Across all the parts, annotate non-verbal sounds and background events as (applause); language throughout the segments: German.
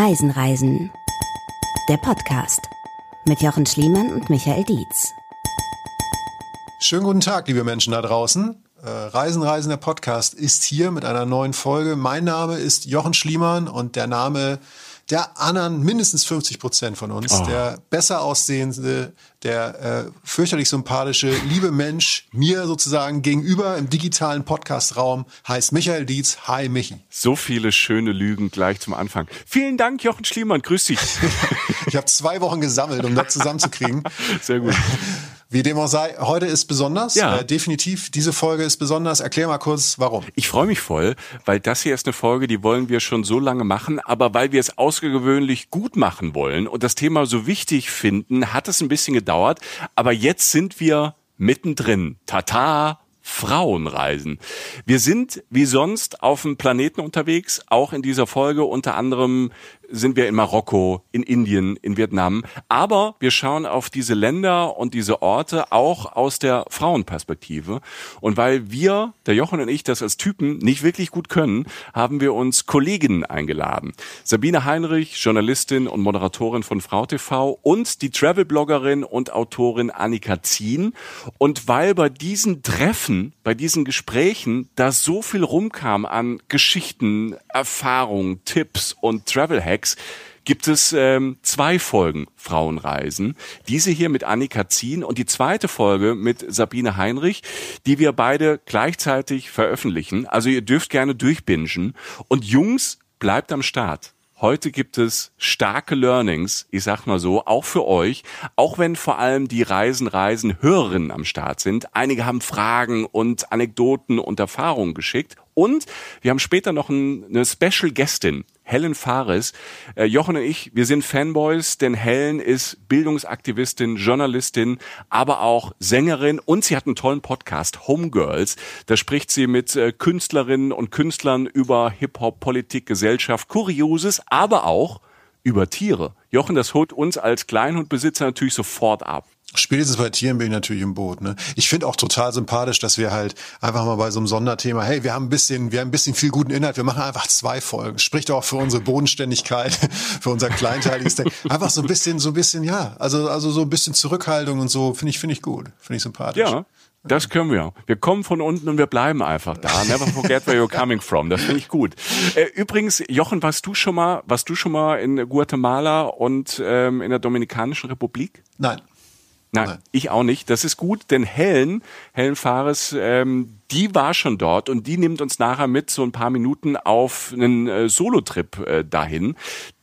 Reisen, Reisen. Der Podcast mit Jochen Schliemann und Michael Dietz. Schönen guten Tag, liebe Menschen da draußen. Äh, Reisen, Reisen, der Podcast ist hier mit einer neuen Folge. Mein Name ist Jochen Schliemann und der Name der anderen mindestens 50 Prozent von uns, oh. der besser aussehende, der äh, fürchterlich sympathische, liebe Mensch mir sozusagen gegenüber im digitalen Podcast-Raum heißt Michael Dietz. Hi Michi. So viele schöne Lügen gleich zum Anfang. Vielen Dank, Jochen Schliemann. Grüß dich. (laughs) ich habe zwei Wochen gesammelt, um das (laughs) zusammenzukriegen. Sehr gut. Wie dem auch sei, heute ist besonders. Ja. Äh, definitiv, diese Folge ist besonders. Erklär mal kurz, warum. Ich freue mich voll, weil das hier ist eine Folge, die wollen wir schon so lange machen, aber weil wir es außergewöhnlich gut machen wollen und das Thema so wichtig finden, hat es ein bisschen gedauert. Aber jetzt sind wir mittendrin. Tata, Frauenreisen. Wir sind wie sonst auf dem Planeten unterwegs, auch in dieser Folge unter anderem sind wir in Marokko, in Indien, in Vietnam. Aber wir schauen auf diese Länder und diese Orte auch aus der Frauenperspektive. Und weil wir, der Jochen und ich, das als Typen nicht wirklich gut können, haben wir uns Kolleginnen eingeladen. Sabine Heinrich, Journalistin und Moderatorin von Frau TV und die Travel-Bloggerin und Autorin Annika Zien. Und weil bei diesen Treffen, bei diesen Gesprächen da so viel rumkam an Geschichten, Erfahrungen, Tipps und Travel-Hacks, Hacks gibt es ähm, zwei Folgen Frauenreisen. Diese hier mit Annika Zien und die zweite Folge mit Sabine Heinrich, die wir beide gleichzeitig veröffentlichen. Also ihr dürft gerne durchbingen. Und Jungs, bleibt am Start. Heute gibt es starke Learnings, ich sag mal so, auch für euch, auch wenn vor allem die Reisen, Reisen Hörerinnen am Start sind. Einige haben Fragen und Anekdoten und Erfahrungen geschickt. Und wir haben später noch eine Special Gästin Helen Fares. Äh, Jochen und ich, wir sind Fanboys, denn Helen ist Bildungsaktivistin, Journalistin, aber auch Sängerin und sie hat einen tollen Podcast, Homegirls. Da spricht sie mit äh, Künstlerinnen und Künstlern über Hip-Hop, Politik, Gesellschaft, Kurioses, aber auch über Tiere. Jochen, das holt uns als Kleinhundbesitzer natürlich sofort ab. Spätestens bei Tieren bin ich natürlich im Boot. Ne? Ich finde auch total sympathisch, dass wir halt einfach mal bei so einem Sonderthema, hey, wir haben ein bisschen, wir haben ein bisschen viel guten Inhalt, wir machen einfach zwei Folgen. Spricht auch für unsere Bodenständigkeit, (laughs) für unser kleinteiliges Denken. Einfach so ein bisschen, so ein bisschen, ja, also, also so ein bisschen Zurückhaltung und so, finde ich, finde ich gut. Finde ich sympathisch. Ja. Das können wir. Wir kommen von unten und wir bleiben einfach da. Never forget where you're coming from. Das finde ich gut. Äh, übrigens, Jochen, warst du schon mal, warst du schon mal in Guatemala und ähm, in der Dominikanischen Republik? Nein. Nein, Nein, ich auch nicht. Das ist gut, denn Helen, Helen Fares, ähm, die war schon dort und die nimmt uns nachher mit so ein paar Minuten auf einen äh, Solo-Trip äh, dahin.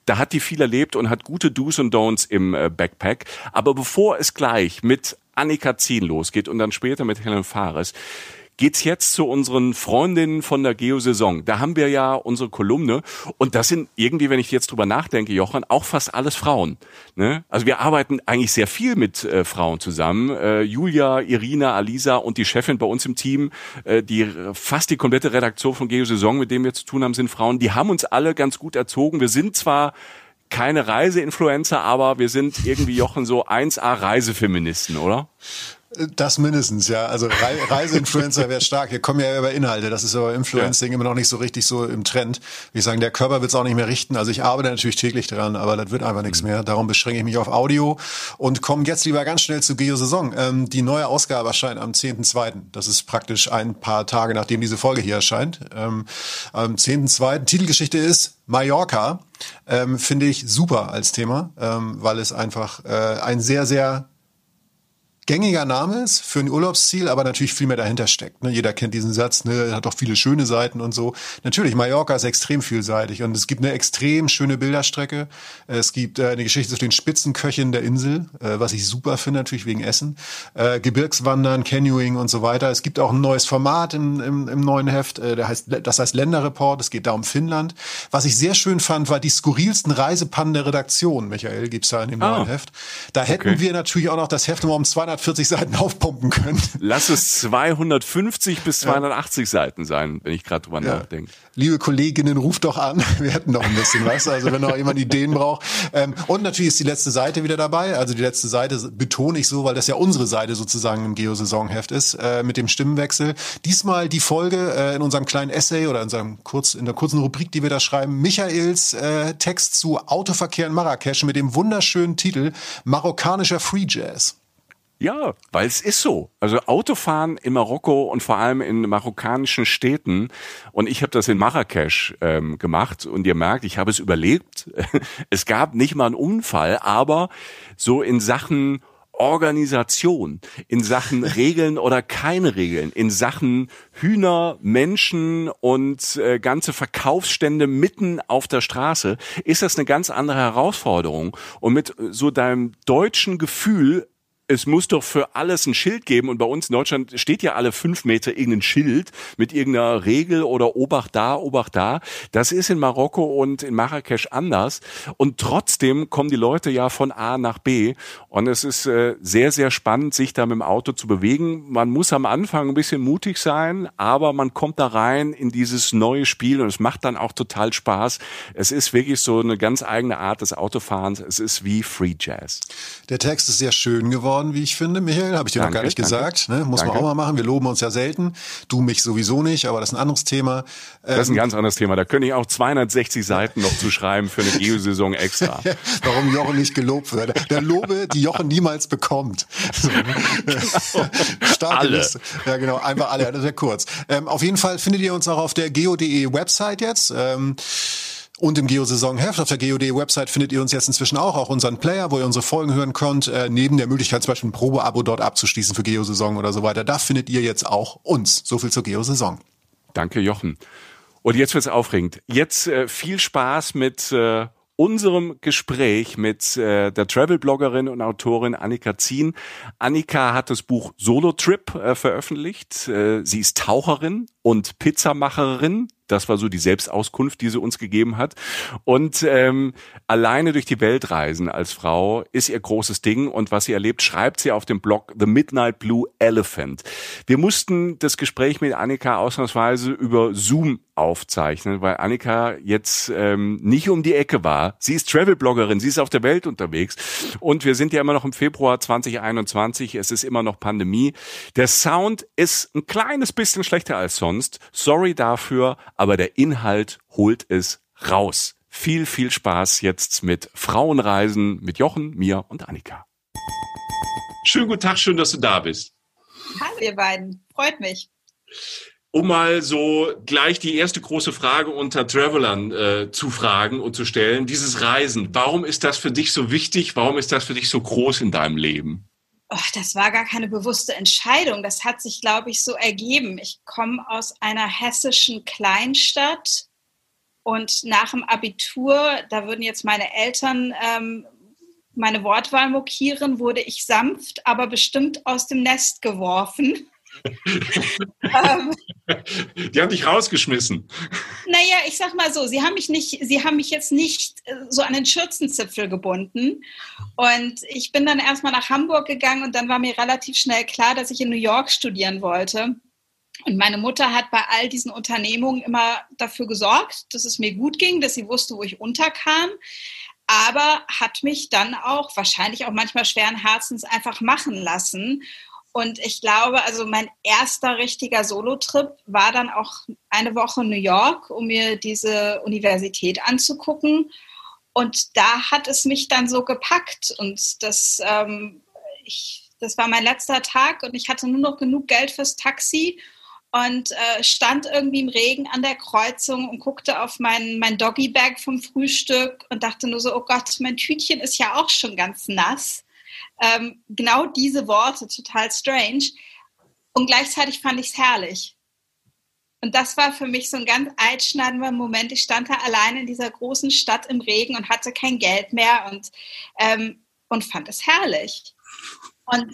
Da hat die viel erlebt und hat gute Do's und Don'ts im äh, Backpack. Aber bevor es gleich mit Annika Zien losgeht und dann später mit Helen Fares, geht's jetzt zu unseren Freundinnen von der Geosaison. Da haben wir ja unsere Kolumne und das sind irgendwie, wenn ich jetzt drüber nachdenke, Jochen, auch fast alles Frauen. Ne? Also wir arbeiten eigentlich sehr viel mit äh, Frauen zusammen. Äh, Julia, Irina, Alisa und die Chefin bei uns im Team, äh, die fast die komplette Redaktion von Geosaison, mit dem wir zu tun haben, sind Frauen. Die haben uns alle ganz gut erzogen. Wir sind zwar keine Reiseinfluencer, aber wir sind irgendwie Jochen so 1A Reisefeministen, oder? Das mindestens, ja. Also Re (laughs) Reiseinfluencer wäre stark. Wir kommen ja über Inhalte. Das ist aber Influencing ja. immer noch nicht so richtig so im Trend. Wie ich sagen, der Körper wird es auch nicht mehr richten. Also ich arbeite natürlich täglich dran, aber das wird einfach nichts mhm. mehr. Darum beschränke ich mich auf Audio und komme jetzt lieber ganz schnell zu Geo Saison. Ähm, die neue Ausgabe erscheint am 10.2. Das ist praktisch ein paar Tage, nachdem diese Folge hier erscheint. Ähm, am 10.2. Titelgeschichte ist Mallorca. Ähm, Finde ich super als Thema, ähm, weil es einfach äh, ein sehr, sehr gängiger Name ist für ein Urlaubsziel, aber natürlich viel mehr dahinter steckt. Ne? Jeder kennt diesen Satz, ne? hat auch viele schöne Seiten und so. Natürlich, Mallorca ist extrem vielseitig und es gibt eine extrem schöne Bilderstrecke. Es gibt äh, eine Geschichte zu den Spitzenköchinnen der Insel, äh, was ich super finde, natürlich wegen Essen. Äh, Gebirgswandern, Canyoning und so weiter. Es gibt auch ein neues Format im, im, im neuen Heft, äh, der heißt, das heißt Länderreport. Es geht da um Finnland. Was ich sehr schön fand, war die skurrilsten Reisepannen der Redaktion, Michael, gibt's da in dem ah. neuen Heft. Da hätten okay. wir natürlich auch noch das Heft um 200 240 Seiten aufpumpen können. Lass es 250 bis 280 ja. Seiten sein, wenn ich gerade drüber ja. nachdenke. Liebe Kolleginnen, ruft doch an. (laughs) Wir hätten noch ein bisschen was. Also wenn noch jemand Ideen braucht. Ähm, und natürlich ist die letzte Seite wieder dabei. Also die letzte Seite betone ich so, weil das ja unsere Seite sozusagen im Geo-Saisonheft ist, äh, mit dem Stimmenwechsel. Diesmal die Folge äh, in unserem kleinen Essay oder in, unserem kurz, in der kurzen Rubrik, die wir da schreiben, Michaels äh, Text zu Autoverkehr in Marrakesch mit dem wunderschönen Titel Marokkanischer Free Jazz. Ja, weil es ist so. Also Autofahren in Marokko und vor allem in marokkanischen Städten. Und ich habe das in Marrakesch ähm, gemacht und ihr merkt, ich habe es überlebt. (laughs) es gab nicht mal einen Unfall, aber so in Sachen Organisation, in Sachen (laughs) Regeln oder keine Regeln, in Sachen Hühner, Menschen und äh, ganze Verkaufsstände mitten auf der Straße, ist das eine ganz andere Herausforderung. Und mit so deinem deutschen Gefühl es muss doch für alles ein Schild geben und bei uns in Deutschland steht ja alle fünf Meter irgendein Schild mit irgendeiner Regel oder Obacht da, Obacht da. Das ist in Marokko und in Marrakesch anders und trotzdem kommen die Leute ja von A nach B und es ist äh, sehr, sehr spannend, sich da mit dem Auto zu bewegen. Man muss am Anfang ein bisschen mutig sein, aber man kommt da rein in dieses neue Spiel und es macht dann auch total Spaß. Es ist wirklich so eine ganz eigene Art des Autofahrens. Es ist wie Free Jazz. Der Text ist sehr schön geworden geworden, wie ich finde, Michael. Habe ich dir danke, noch gar nicht danke. gesagt. Ne? Muss danke. man auch mal machen. Wir loben uns ja selten. Du mich sowieso nicht, aber das ist ein anderes Thema. Ähm, das ist ein ähm, ganz anderes Thema. Da könnte ich auch 260 Seiten noch zu schreiben für eine (laughs) Geosaison extra. (laughs) Warum Jochen nicht gelobt wird. Der Lobe, die Jochen niemals bekommt. So. Genau. Starke alle. Liste. Ja, genau. Einfach alle. Das wäre kurz. Ähm, auf jeden Fall findet ihr uns auch auf der geo.de Website jetzt. Ähm, und im Geo-Saison-Heft auf der GeoD-Website findet ihr uns jetzt inzwischen auch, auch unseren Player, wo ihr unsere Folgen hören könnt, äh, neben der Möglichkeit zum Beispiel ein Probe-Abo dort abzuschließen für Geo-Saison oder so weiter. Da findet ihr jetzt auch uns. So viel zur Geo-Saison. Danke, Jochen. Und jetzt wird's aufregend. Jetzt äh, viel Spaß mit äh, unserem Gespräch mit äh, der Travel-Bloggerin und Autorin Annika Zien. Annika hat das Buch Solo Trip äh, veröffentlicht. Äh, sie ist Taucherin und Pizzamacherin das war so die Selbstauskunft, die sie uns gegeben hat. Und ähm, alleine durch die Welt reisen als Frau ist ihr großes Ding. Und was sie erlebt, schreibt sie auf dem Blog The Midnight Blue Elephant. Wir mussten das Gespräch mit Annika ausnahmsweise über Zoom aufzeichnen, weil Annika jetzt ähm, nicht um die Ecke war. Sie ist Travel-Bloggerin, sie ist auf der Welt unterwegs. Und wir sind ja immer noch im Februar 2021. Es ist immer noch Pandemie. Der Sound ist ein kleines bisschen schlechter als sonst. Sorry dafür aber der Inhalt holt es raus. Viel, viel Spaß jetzt mit Frauenreisen mit Jochen, mir und Annika. Schönen guten Tag, schön, dass du da bist. Hallo ihr beiden, freut mich. Um mal so gleich die erste große Frage unter Travelern äh, zu fragen und zu stellen, dieses Reisen, warum ist das für dich so wichtig? Warum ist das für dich so groß in deinem Leben? oh, das war gar keine bewusste Entscheidung. Das hat sich, glaube ich, so ergeben. Ich komme aus einer hessischen Kleinstadt und nach dem Abitur, da würden jetzt meine Eltern ähm, meine Wortwahl mokieren, wurde ich sanft, aber bestimmt aus dem Nest geworfen. (laughs) Ähm. (laughs) die haben dich rausgeschmissen. Naja, ich sag mal so, sie haben mich nicht, sie haben mich jetzt nicht äh, so an den Schürzenzipfel gebunden. Und ich bin dann erstmal nach Hamburg gegangen und dann war mir relativ schnell klar, dass ich in New York studieren wollte. Und meine Mutter hat bei all diesen Unternehmungen immer dafür gesorgt, dass es mir gut ging, dass sie wusste, wo ich unterkam aber hat mich dann auch wahrscheinlich auch manchmal schweren Herzens einfach machen lassen. Und ich glaube, also mein erster richtiger Solo-Trip war dann auch eine Woche in New York, um mir diese Universität anzugucken. Und da hat es mich dann so gepackt. Und das, ähm, ich, das war mein letzter Tag und ich hatte nur noch genug Geld fürs Taxi und äh, stand irgendwie im Regen an der Kreuzung und guckte auf mein, mein Doggy-Bag vom Frühstück und dachte nur so, oh Gott, mein Tütchen ist ja auch schon ganz nass. Ähm, genau diese Worte, total strange. Und gleichzeitig fand ich es herrlich. Und das war für mich so ein ganz einschneidender Moment. Ich stand da allein in dieser großen Stadt im Regen und hatte kein Geld mehr und, ähm, und fand es herrlich. Und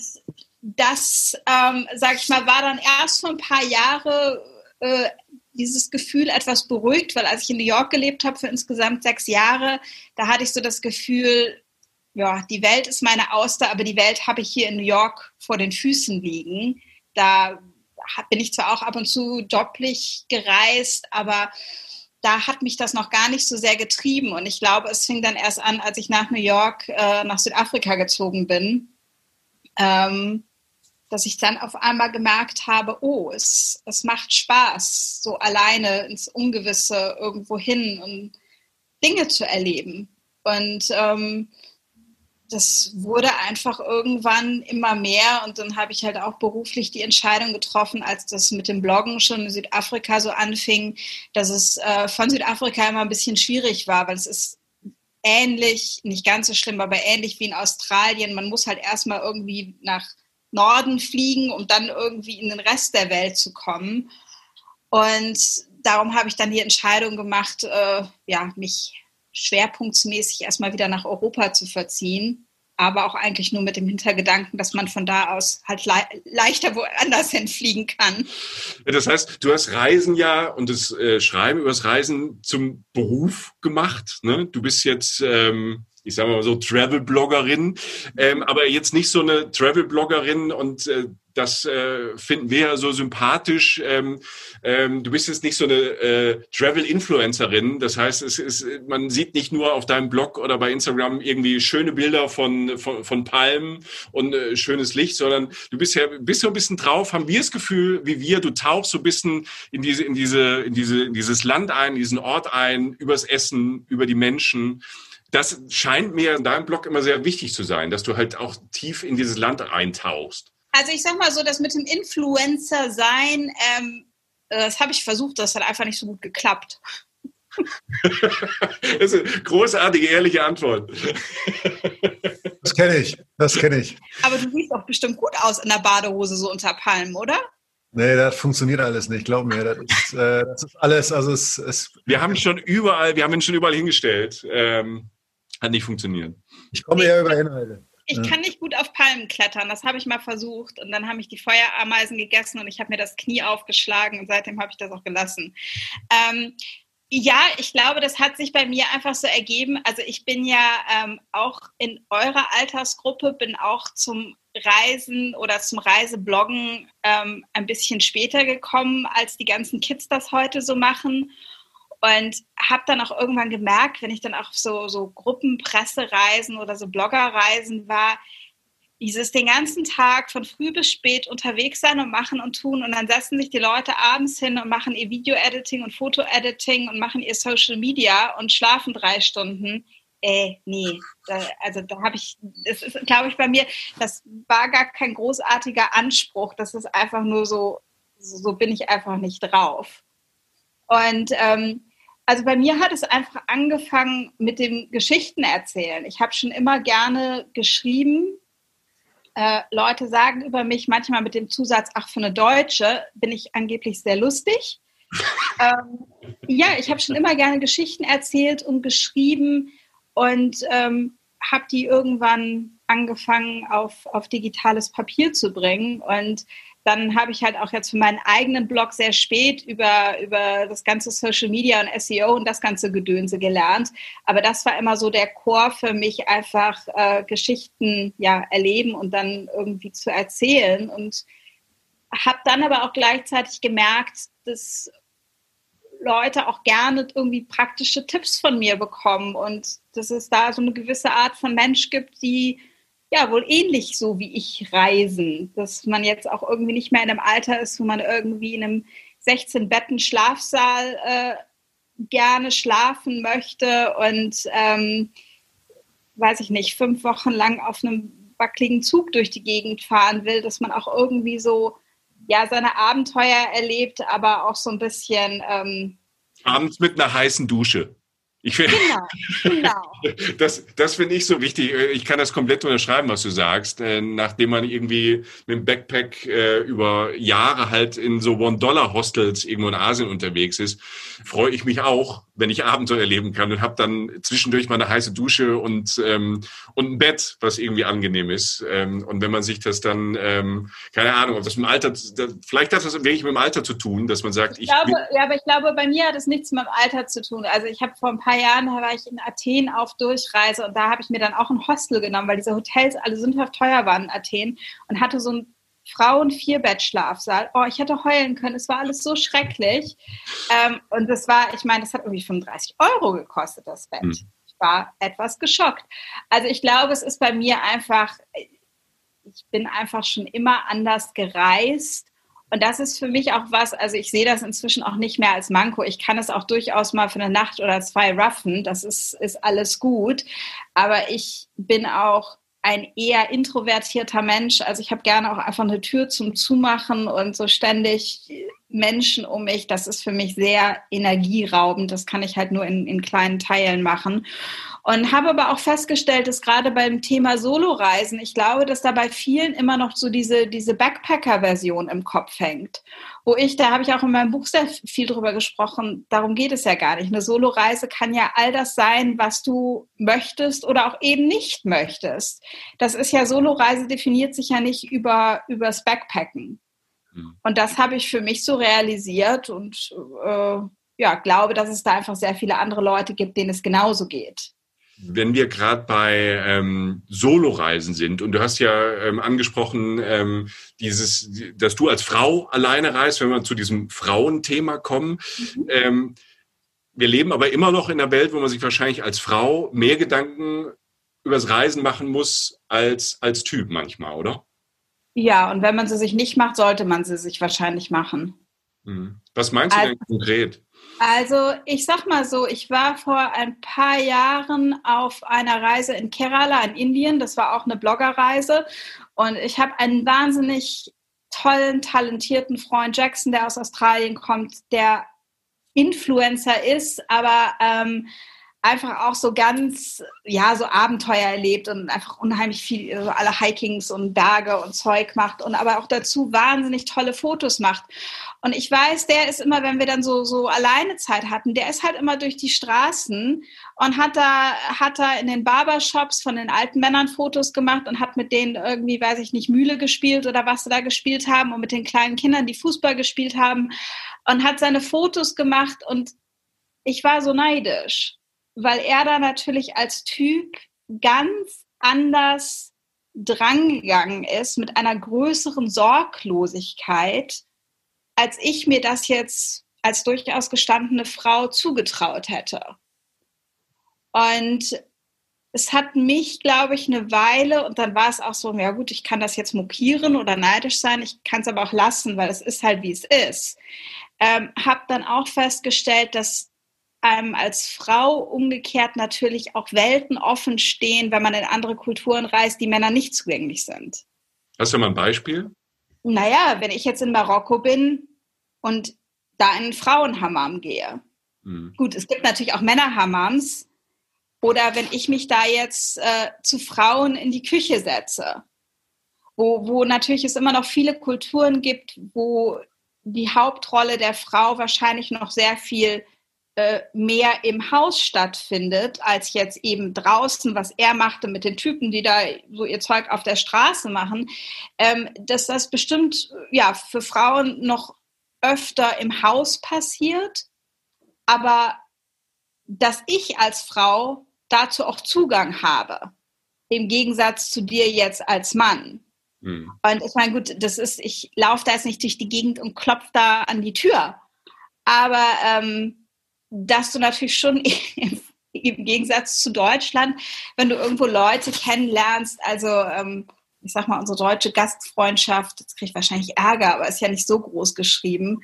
das, ähm, sag ich mal, war dann erst vor ein paar Jahren äh, dieses Gefühl etwas beruhigt, weil als ich in New York gelebt habe für insgesamt sechs Jahre, da hatte ich so das Gefühl, ja, die Welt ist meine Auster, aber die Welt habe ich hier in New York vor den Füßen liegen. Da bin ich zwar auch ab und zu joblich gereist, aber da hat mich das noch gar nicht so sehr getrieben. Und ich glaube, es fing dann erst an, als ich nach New York, äh, nach Südafrika gezogen bin, ähm, dass ich dann auf einmal gemerkt habe, oh, es, es macht Spaß, so alleine ins Ungewisse irgendwo hin und Dinge zu erleben. Und ähm, das wurde einfach irgendwann immer mehr und dann habe ich halt auch beruflich die Entscheidung getroffen, als das mit dem Bloggen schon in Südafrika so anfing, dass es äh, von Südafrika immer ein bisschen schwierig war, weil es ist ähnlich, nicht ganz so schlimm, aber ähnlich wie in Australien. Man muss halt erstmal irgendwie nach Norden fliegen, um dann irgendwie in den Rest der Welt zu kommen. Und darum habe ich dann die Entscheidung gemacht, äh, ja, mich schwerpunktsmäßig erstmal wieder nach Europa zu verziehen, aber auch eigentlich nur mit dem Hintergedanken, dass man von da aus halt le leichter woanders hinfliegen kann. Das heißt, du hast Reisen ja und das äh, Schreiben über das Reisen zum Beruf gemacht. Ne? Du bist jetzt ähm ich sage mal so Travel-Bloggerin, ähm, aber jetzt nicht so eine Travel-Bloggerin und äh, das äh, finden wir ja so sympathisch. Ähm, ähm, du bist jetzt nicht so eine äh, Travel-Influencerin. Das heißt, es ist, man sieht nicht nur auf deinem Blog oder bei Instagram irgendwie schöne Bilder von, von, von Palmen und äh, schönes Licht, sondern du bist ja bist so ein bisschen drauf, haben wir das Gefühl, wie wir, du tauchst so ein bisschen in diese, in diese, in diese, in dieses Land ein, in diesen Ort ein, übers Essen, über die Menschen das scheint mir in deinem Blog immer sehr wichtig zu sein, dass du halt auch tief in dieses Land eintauchst. Also ich sag mal so, das mit dem Influencer sein, ähm, das habe ich versucht, das hat einfach nicht so gut geklappt. (laughs) das ist eine großartige, ehrliche Antwort. Das kenne ich, das kenne ich. Aber du siehst doch bestimmt gut aus in der Badehose so unter Palmen, oder? Nee, das funktioniert alles nicht, glaub mir. Das ist, äh, das ist alles, also es, es Wir haben schon überall, wir haben ihn schon überall hingestellt. Ähm, hat nicht funktioniert. Ich komme eher über Inhalte. Ich kann nicht gut auf Palmen klettern. Das habe ich mal versucht. Und dann haben mich die Feuerameisen gegessen und ich habe mir das Knie aufgeschlagen und seitdem habe ich das auch gelassen. Ähm, ja, ich glaube, das hat sich bei mir einfach so ergeben. Also ich bin ja ähm, auch in eurer Altersgruppe, bin auch zum Reisen oder zum Reisebloggen ähm, ein bisschen später gekommen, als die ganzen Kids das heute so machen. Und habe dann auch irgendwann gemerkt, wenn ich dann auch so, so Gruppenpressereisen oder so Bloggerreisen war, dieses den ganzen Tag von früh bis spät unterwegs sein und machen und tun und dann setzen sich die Leute abends hin und machen ihr Video-Editing und Foto-Editing und machen ihr Social Media und schlafen drei Stunden. Äh, nee, da, also da habe ich, das ist, glaube ich, bei mir, das war gar kein großartiger Anspruch, das ist einfach nur so, so bin ich einfach nicht drauf. Und ähm, also bei mir hat es einfach angefangen mit dem Geschichten erzählen. Ich habe schon immer gerne geschrieben. Äh, Leute sagen über mich manchmal mit dem Zusatz, ach, für eine Deutsche bin ich angeblich sehr lustig. (laughs) ähm, ja, ich habe schon immer gerne Geschichten erzählt und geschrieben und ähm, habe die irgendwann angefangen auf, auf digitales Papier zu bringen. Und dann habe ich halt auch jetzt für meinen eigenen Blog sehr spät über, über das ganze Social Media und SEO und das ganze Gedönse gelernt. Aber das war immer so der Chor für mich, einfach äh, Geschichten ja, erleben und dann irgendwie zu erzählen. Und habe dann aber auch gleichzeitig gemerkt, dass Leute auch gerne irgendwie praktische Tipps von mir bekommen und dass es da so eine gewisse Art von Mensch gibt, die ja wohl ähnlich so wie ich reisen, dass man jetzt auch irgendwie nicht mehr in einem Alter ist, wo man irgendwie in einem 16 Betten Schlafsaal äh, gerne schlafen möchte und ähm, weiß ich nicht fünf Wochen lang auf einem wackeligen Zug durch die Gegend fahren will, dass man auch irgendwie so ja seine Abenteuer erlebt, aber auch so ein bisschen ähm, abends mit einer heißen Dusche. Ich find, genau, genau. (laughs) Das, das finde ich so wichtig. Ich kann das komplett unterschreiben, was du sagst. Äh, nachdem man irgendwie mit dem Backpack äh, über Jahre halt in so One-Dollar-Hostels irgendwo in Asien unterwegs ist, freue ich mich auch, wenn ich Abenteuer erleben kann und habe dann zwischendurch mal eine heiße Dusche und ähm, und ein Bett, was irgendwie angenehm ist. Ähm, und wenn man sich das dann, ähm, keine Ahnung, ob das mit dem Alter, vielleicht hat das wirklich mit dem Alter zu tun, dass man sagt, ich, ich glaube, ja, aber ich glaube, bei mir hat es nichts mit dem Alter zu tun. Also ich habe vor ein paar Jahren, da war ich in Athen auf Durchreise und da habe ich mir dann auch ein Hostel genommen, weil diese Hotels alle sündhaft teuer waren in Athen und hatte so ein Frauen Vierbett-Schlafsaal. Oh, ich hätte heulen können. Es war alles so schrecklich. Ähm, und das war, ich meine, das hat irgendwie 35 Euro gekostet, das Bett. Mhm. Ich war etwas geschockt. Also ich glaube, es ist bei mir einfach, ich bin einfach schon immer anders gereist. Und das ist für mich auch was, also ich sehe das inzwischen auch nicht mehr als Manko. Ich kann es auch durchaus mal für eine Nacht oder zwei ruffen. Das ist, ist alles gut. Aber ich bin auch ein eher introvertierter Mensch. Also ich habe gerne auch einfach eine Tür zum Zumachen und so ständig Menschen um mich. Das ist für mich sehr energieraubend. Das kann ich halt nur in, in kleinen Teilen machen. Und habe aber auch festgestellt, dass gerade beim Thema Soloreisen, ich glaube, dass da bei vielen immer noch so diese, diese Backpacker-Version im Kopf hängt. Wo ich, da habe ich auch in meinem Buch sehr viel drüber gesprochen, darum geht es ja gar nicht. Eine Soloreise kann ja all das sein, was du möchtest oder auch eben nicht möchtest. Das ist ja, Soloreise definiert sich ja nicht über, übers Backpacken. Mhm. Und das habe ich für mich so realisiert und äh, ja, glaube, dass es da einfach sehr viele andere Leute gibt, denen es genauso geht wenn wir gerade bei ähm, Soloreisen sind und du hast ja ähm, angesprochen, ähm, dieses, dass du als Frau alleine reist, wenn wir zu diesem Frauenthema kommen. Mhm. Ähm, wir leben aber immer noch in einer Welt, wo man sich wahrscheinlich als Frau mehr Gedanken übers Reisen machen muss als als Typ manchmal, oder? Ja, und wenn man sie sich nicht macht, sollte man sie sich wahrscheinlich machen. Mhm. Was meinst du also, denn konkret? Also ich sag mal so, ich war vor ein paar Jahren auf einer Reise in Kerala in Indien. Das war auch eine Bloggerreise. Und ich habe einen wahnsinnig tollen, talentierten Freund Jackson, der aus Australien kommt, der Influencer ist, aber ähm, einfach auch so ganz, ja, so Abenteuer erlebt und einfach unheimlich viel, also alle Hikings und Berge und Zeug macht und aber auch dazu wahnsinnig tolle Fotos macht. Und ich weiß, der ist immer, wenn wir dann so, so alleine Zeit hatten, der ist halt immer durch die Straßen und hat da, hat da in den Barbershops von den alten Männern Fotos gemacht und hat mit denen irgendwie, weiß ich nicht, Mühle gespielt oder was sie da gespielt haben und mit den kleinen Kindern, die Fußball gespielt haben und hat seine Fotos gemacht und ich war so neidisch, weil er da natürlich als Typ ganz anders drangegangen ist mit einer größeren Sorglosigkeit als ich mir das jetzt als durchaus gestandene Frau zugetraut hätte. Und es hat mich, glaube ich, eine Weile und dann war es auch so, ja gut, ich kann das jetzt mokieren oder neidisch sein, ich kann es aber auch lassen, weil es ist halt, wie es ist. Ähm, habe dann auch festgestellt, dass einem als Frau umgekehrt natürlich auch Welten offen stehen, wenn man in andere Kulturen reist, die Männer nicht zugänglich sind. Hast du mal ein Beispiel? Naja, wenn ich jetzt in Marokko bin und da in einen Frauenhammam gehe. Mhm. Gut, es gibt natürlich auch Männerhammams. Oder wenn ich mich da jetzt äh, zu Frauen in die Küche setze, wo, wo natürlich es immer noch viele Kulturen gibt, wo die Hauptrolle der Frau wahrscheinlich noch sehr viel äh, mehr im Haus stattfindet, als jetzt eben draußen, was er machte mit den Typen, die da so ihr Zeug auf der Straße machen, ähm, dass das bestimmt ja für Frauen noch öfter im Haus passiert, aber dass ich als Frau dazu auch Zugang habe, im Gegensatz zu dir jetzt als Mann. Mhm. Und ich meine, gut, das ist, ich laufe da jetzt nicht durch die Gegend und klopfe da an die Tür. Aber ähm, dass du natürlich schon (laughs) im Gegensatz zu Deutschland, wenn du irgendwo Leute kennenlernst, also ähm, ich sag mal, unsere deutsche Gastfreundschaft, jetzt kriege ich wahrscheinlich Ärger, aber ist ja nicht so groß geschrieben.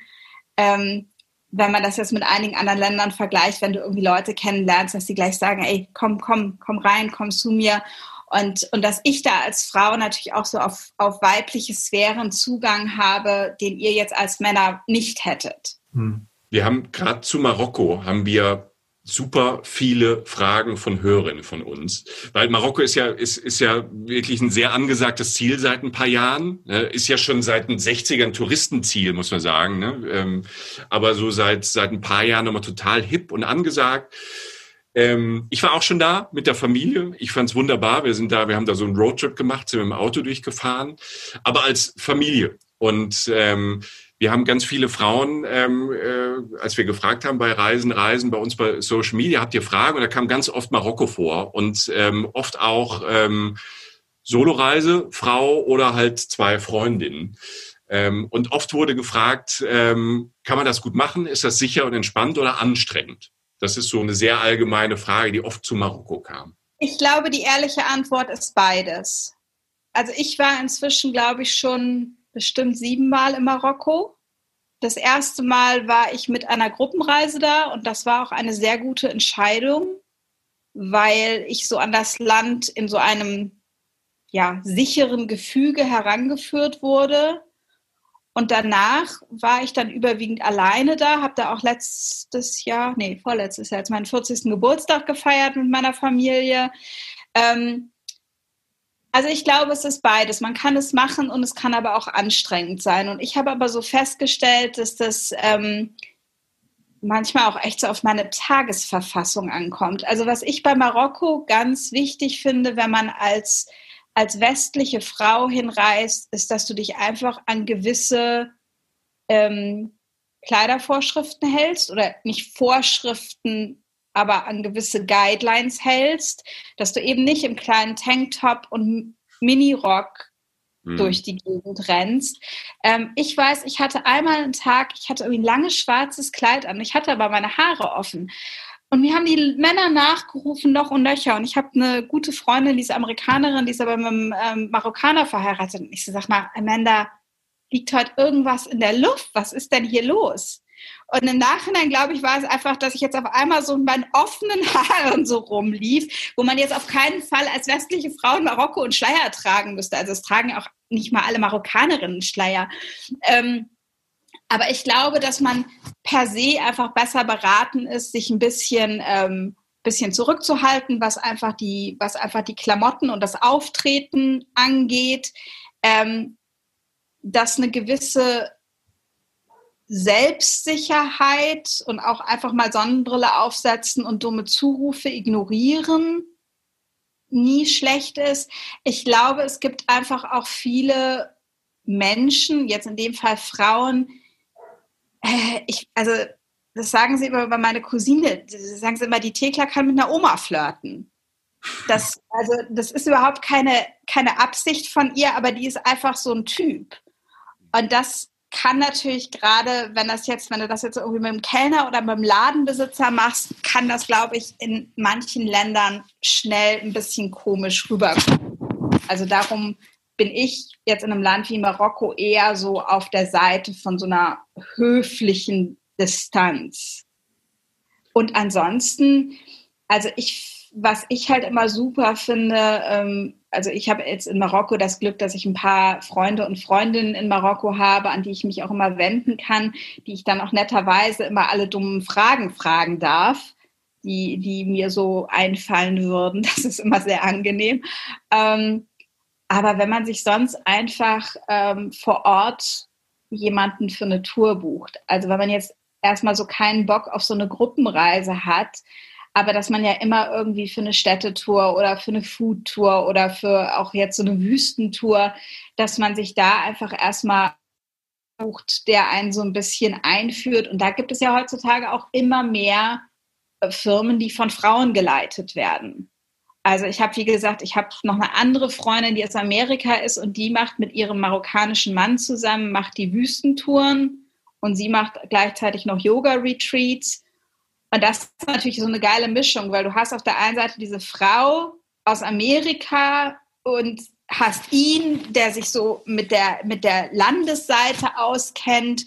Ähm, wenn man das jetzt mit einigen anderen Ländern vergleicht, wenn du irgendwie Leute kennenlernst, dass die gleich sagen, ey, komm, komm, komm rein, komm zu mir. Und, und dass ich da als Frau natürlich auch so auf, auf weibliche Sphären Zugang habe, den ihr jetzt als Männer nicht hättet. Hm. Wir haben gerade zu Marokko haben wir super viele Fragen von Hörerinnen von uns, weil Marokko ist ja ist, ist ja wirklich ein sehr angesagtes Ziel seit ein paar Jahren, ne? ist ja schon seit den 60ern Touristenziel, muss man sagen, ne? ähm, aber so seit seit ein paar Jahren nochmal total hip und angesagt. Ähm, ich war auch schon da mit der Familie. Ich fand's wunderbar. Wir sind da, wir haben da so einen Roadtrip gemacht, sind mit dem Auto durchgefahren, aber als Familie und ähm, wir haben ganz viele Frauen, ähm, äh, als wir gefragt haben bei Reisen, Reisen, bei uns bei Social Media, habt ihr Fragen? Und da kam ganz oft Marokko vor und ähm, oft auch ähm, Soloreise, Frau oder halt zwei Freundinnen. Ähm, und oft wurde gefragt, ähm, kann man das gut machen? Ist das sicher und entspannt oder anstrengend? Das ist so eine sehr allgemeine Frage, die oft zu Marokko kam. Ich glaube, die ehrliche Antwort ist beides. Also ich war inzwischen, glaube ich, schon bestimmt siebenmal in Marokko. Das erste Mal war ich mit einer Gruppenreise da und das war auch eine sehr gute Entscheidung, weil ich so an das Land in so einem ja, sicheren Gefüge herangeführt wurde. Und danach war ich dann überwiegend alleine da, habe da auch letztes Jahr, nee, vorletztes Jahr, jetzt meinen 40. Geburtstag gefeiert mit meiner Familie. Ähm, also ich glaube, es ist beides. Man kann es machen und es kann aber auch anstrengend sein. Und ich habe aber so festgestellt, dass das ähm, manchmal auch echt so auf meine Tagesverfassung ankommt. Also was ich bei Marokko ganz wichtig finde, wenn man als, als westliche Frau hinreist, ist, dass du dich einfach an gewisse ähm, Kleidervorschriften hältst oder nicht Vorschriften aber an gewisse Guidelines hältst, dass du eben nicht im kleinen Tanktop und Minirock mhm. durch die Gegend rennst. Ähm, ich weiß, ich hatte einmal einen Tag, ich hatte irgendwie ein langes schwarzes Kleid an, ich hatte aber meine Haare offen. Und mir haben die Männer nachgerufen, noch und nöcher. Und ich habe eine gute Freundin, die ist Amerikanerin, die ist aber mit einem ähm, Marokkaner verheiratet. Und ich so, sag mal, Amanda, liegt heute irgendwas in der Luft? Was ist denn hier los? Und im Nachhinein, glaube ich, war es einfach, dass ich jetzt auf einmal so in meinen offenen (laughs) Haaren so rumlief, wo man jetzt auf keinen Fall als westliche Frau in Marokko einen Schleier tragen müsste. Also es tragen auch nicht mal alle Marokkanerinnen Schleier. Ähm, aber ich glaube, dass man per se einfach besser beraten ist, sich ein bisschen, ähm, bisschen zurückzuhalten, was einfach die, was einfach die Klamotten und das Auftreten angeht. Ähm, dass eine gewisse Selbstsicherheit und auch einfach mal Sonnenbrille aufsetzen und dumme Zurufe ignorieren nie schlecht ist. Ich glaube, es gibt einfach auch viele Menschen, jetzt in dem Fall Frauen, äh, ich, also das sagen sie immer über meine Cousine, sagen sie immer, die Thekla kann mit einer Oma flirten. Das, also, das ist überhaupt keine, keine Absicht von ihr, aber die ist einfach so ein Typ. Und das kann natürlich gerade, wenn das jetzt, wenn du das jetzt irgendwie mit dem Kellner oder mit dem Ladenbesitzer machst, kann das, glaube ich, in manchen Ländern schnell ein bisschen komisch rüberkommen. Also darum bin ich jetzt in einem Land wie Marokko eher so auf der Seite von so einer höflichen Distanz. Und ansonsten, also ich, was ich halt immer super finde, ähm, also ich habe jetzt in Marokko das Glück, dass ich ein paar Freunde und Freundinnen in Marokko habe, an die ich mich auch immer wenden kann, die ich dann auch netterweise immer alle dummen Fragen fragen darf, die, die mir so einfallen würden. (laughs) Das ist immer sehr angenehm. Ähm, aber wenn man sich sonst einfach ähm, vor Ort jemanden für eine Tour bucht, also wenn man jetzt erstmal so keinen Bock auf so eine Gruppenreise hat, aber dass man ja immer irgendwie für eine Städtetour oder für eine Foodtour oder für auch jetzt so eine Wüstentour, dass man sich da einfach erstmal sucht, der einen so ein bisschen einführt. Und da gibt es ja heutzutage auch immer mehr äh, Firmen, die von Frauen geleitet werden. Also ich habe, wie gesagt, ich habe noch eine andere Freundin, die aus Amerika ist und die macht mit ihrem marokkanischen Mann zusammen, macht die Wüstentouren und sie macht gleichzeitig noch Yoga-Retreats. Und das ist natürlich so eine geile Mischung, weil du hast auf der einen Seite diese Frau aus Amerika und hast ihn, der sich so mit der, mit der Landesseite auskennt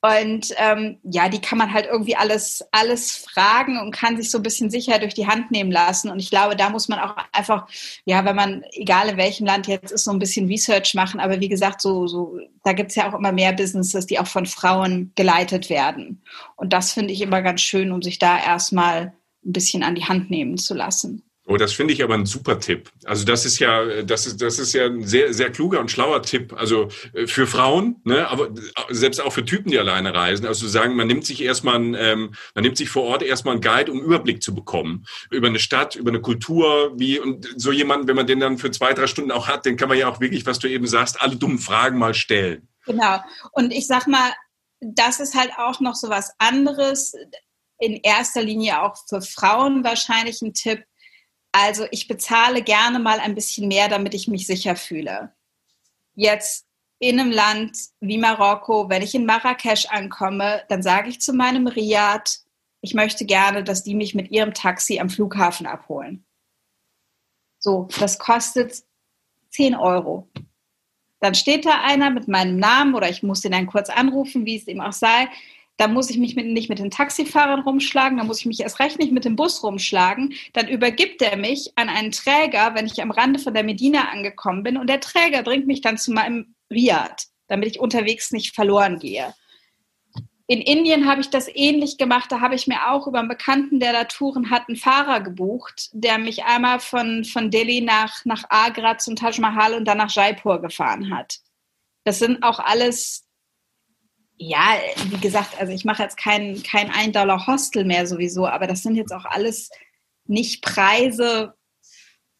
und ähm, ja, die kann man halt irgendwie alles, alles fragen und kann sich so ein bisschen sicher durch die Hand nehmen lassen. Und ich glaube, da muss man auch einfach, ja, wenn man, egal in welchem Land jetzt ist, so ein bisschen Research machen. Aber wie gesagt, so, so, da gibt's ja auch immer mehr Businesses, die auch von Frauen geleitet werden. Und das finde ich immer ganz schön, um sich da erstmal ein bisschen an die Hand nehmen zu lassen. Oh, das finde ich aber ein super Tipp. Also das ist ja, das ist, das ist ja ein sehr, sehr kluger und schlauer Tipp. Also äh, für Frauen, ne, aber selbst auch für Typen, die alleine reisen. Also sagen, man nimmt sich erstmal, ein, ähm, man nimmt sich vor Ort erstmal einen Guide, um Überblick zu bekommen über eine Stadt, über eine Kultur, wie und so jemanden, wenn man den dann für zwei, drei Stunden auch hat, den kann man ja auch wirklich, was du eben sagst, alle dummen Fragen mal stellen. Genau. Und ich sag mal, das ist halt auch noch so was anderes. In erster Linie auch für Frauen wahrscheinlich ein Tipp also ich bezahle gerne mal ein bisschen mehr, damit ich mich sicher fühle. Jetzt in einem Land wie Marokko, wenn ich in Marrakesch ankomme, dann sage ich zu meinem Riad, ich möchte gerne, dass die mich mit ihrem Taxi am Flughafen abholen. So, das kostet 10 Euro. Dann steht da einer mit meinem Namen oder ich muss den dann kurz anrufen, wie es ihm auch sei. Da muss ich mich mit, nicht mit den Taxifahrern rumschlagen, da muss ich mich erst recht nicht mit dem Bus rumschlagen. Dann übergibt er mich an einen Träger, wenn ich am Rande von der Medina angekommen bin. Und der Träger bringt mich dann zu meinem Riad, damit ich unterwegs nicht verloren gehe. In Indien habe ich das ähnlich gemacht. Da habe ich mir auch über einen Bekannten, der da Touren hat, einen Fahrer gebucht, der mich einmal von, von Delhi nach, nach Agra zum Taj Mahal und dann nach Jaipur gefahren hat. Das sind auch alles ja, wie gesagt, also ich mache jetzt kein, kein 1 Dollar Hostel mehr sowieso, aber das sind jetzt auch alles nicht Preise,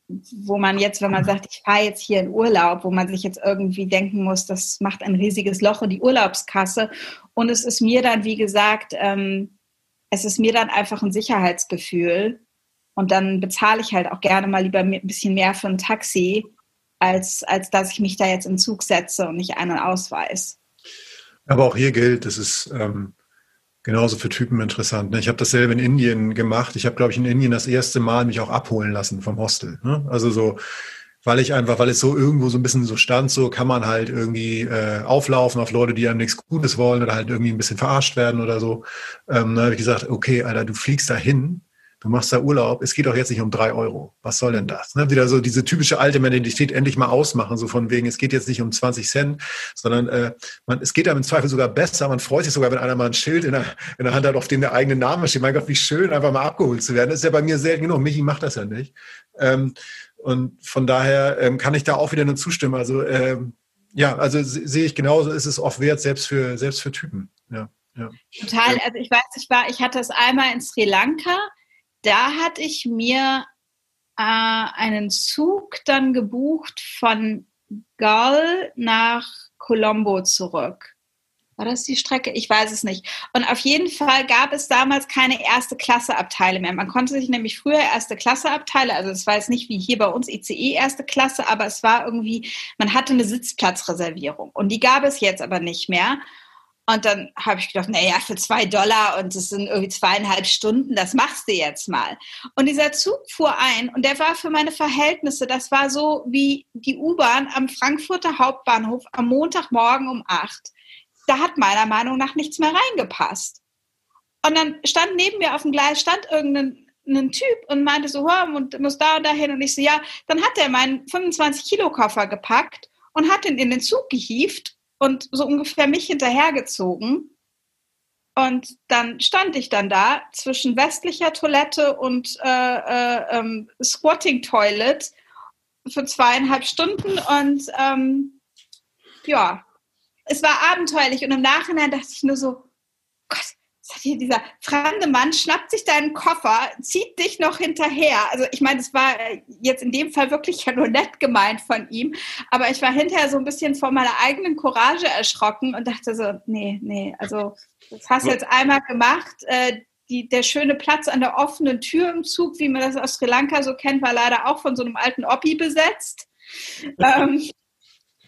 wo man jetzt, wenn man sagt, ich fahre jetzt hier in Urlaub, wo man sich jetzt irgendwie denken muss, das macht ein riesiges Loch in die Urlaubskasse. Und es ist mir dann, wie gesagt, ähm, es ist mir dann einfach ein Sicherheitsgefühl. Und dann bezahle ich halt auch gerne mal lieber ein bisschen mehr für ein Taxi, als, als dass ich mich da jetzt in Zug setze und nicht einen Ausweis. Aber auch hier gilt, das ist ähm, genauso für Typen interessant. Ne? Ich habe dasselbe in Indien gemacht. Ich habe, glaube ich, in Indien das erste Mal mich auch abholen lassen vom Hostel. Ne? Also so, weil ich einfach, weil es so irgendwo so ein bisschen so stand, so kann man halt irgendwie äh, auflaufen auf Leute, die einem nichts Gutes wollen oder halt irgendwie ein bisschen verarscht werden oder so. Ähm, dann habe ich gesagt, okay, Alter, du fliegst da hin du machst da Urlaub, es geht doch jetzt nicht um drei Euro. Was soll denn das? Ne? Wieder so diese typische alte Mentalität endlich mal ausmachen, so von wegen, es geht jetzt nicht um 20 Cent, sondern äh, man, es geht einem im Zweifel sogar besser. Man freut sich sogar, wenn einer mal ein Schild in der, in der Hand hat, auf dem der eigene Name steht. Mein Gott, wie schön, einfach mal abgeholt zu werden. Das ist ja bei mir selten genug. Michi macht das ja nicht. Ähm, und von daher ähm, kann ich da auch wieder nur zustimmen. Also ähm, ja, also sehe ich genauso, ist es oft wert, selbst für, selbst für Typen. Ja. Ja. Total. Also ich weiß, ich war, ich hatte es einmal in Sri Lanka da hatte ich mir äh, einen Zug dann gebucht von Gull nach Colombo zurück. War das die Strecke? Ich weiß es nicht. Und auf jeden Fall gab es damals keine erste Klasse Abteile mehr. Man konnte sich nämlich früher erste Klasse Abteile, also es war jetzt nicht wie hier bei uns ICE erste Klasse, aber es war irgendwie, man hatte eine Sitzplatzreservierung und die gab es jetzt aber nicht mehr. Und dann habe ich gedacht, naja, für zwei Dollar und es sind irgendwie zweieinhalb Stunden, das machst du jetzt mal. Und dieser Zug fuhr ein und der war für meine Verhältnisse, das war so wie die U-Bahn am Frankfurter Hauptbahnhof am Montagmorgen um acht. Da hat meiner Meinung nach nichts mehr reingepasst. Und dann stand neben mir auf dem Gleis, stand irgendein ein Typ und meinte so, hör, und muss da und dahin. Und ich so, ja, dann hat er meinen 25 Kilo Koffer gepackt und hat ihn in den Zug gehievt und so ungefähr mich hinterhergezogen. Und dann stand ich dann da zwischen westlicher Toilette und äh, äh, ähm, Squatting Toilet für zweieinhalb Stunden und ähm, ja, es war abenteuerlich und im Nachhinein dachte ich nur so, Gott, dieser fremde Mann schnappt sich deinen Koffer, zieht dich noch hinterher. Also ich meine, es war jetzt in dem Fall wirklich ja nur nett gemeint von ihm, aber ich war hinterher so ein bisschen vor meiner eigenen Courage erschrocken und dachte so, nee, nee, also das hast du jetzt einmal gemacht. Äh, die, der schöne Platz an der offenen Tür im Zug, wie man das aus Sri Lanka so kennt, war leider auch von so einem alten Oppi besetzt. (laughs) ähm,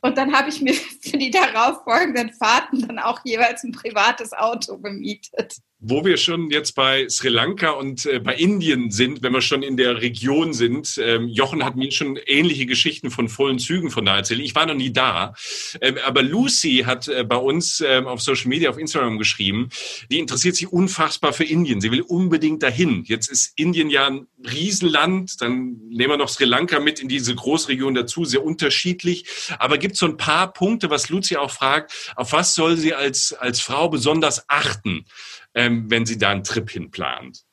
und dann habe ich mir (laughs) für die darauffolgenden Fahrten dann auch jeweils ein privates Auto gemietet. Wo wir schon jetzt bei Sri Lanka und äh, bei Indien sind, wenn wir schon in der Region sind, ähm, Jochen hat mir schon ähnliche Geschichten von vollen Zügen von da erzählt. Ich war noch nie da. Ähm, aber Lucy hat äh, bei uns ähm, auf Social Media, auf Instagram geschrieben, die interessiert sich unfassbar für Indien. Sie will unbedingt dahin. Jetzt ist Indien ja ein Riesenland. Dann nehmen wir noch Sri Lanka mit in diese Großregion dazu, sehr unterschiedlich. Aber gibt so ein paar Punkte, was Lucy auch fragt, auf was soll sie als, als Frau besonders achten? Ähm, wenn sie da einen Trip hinplant?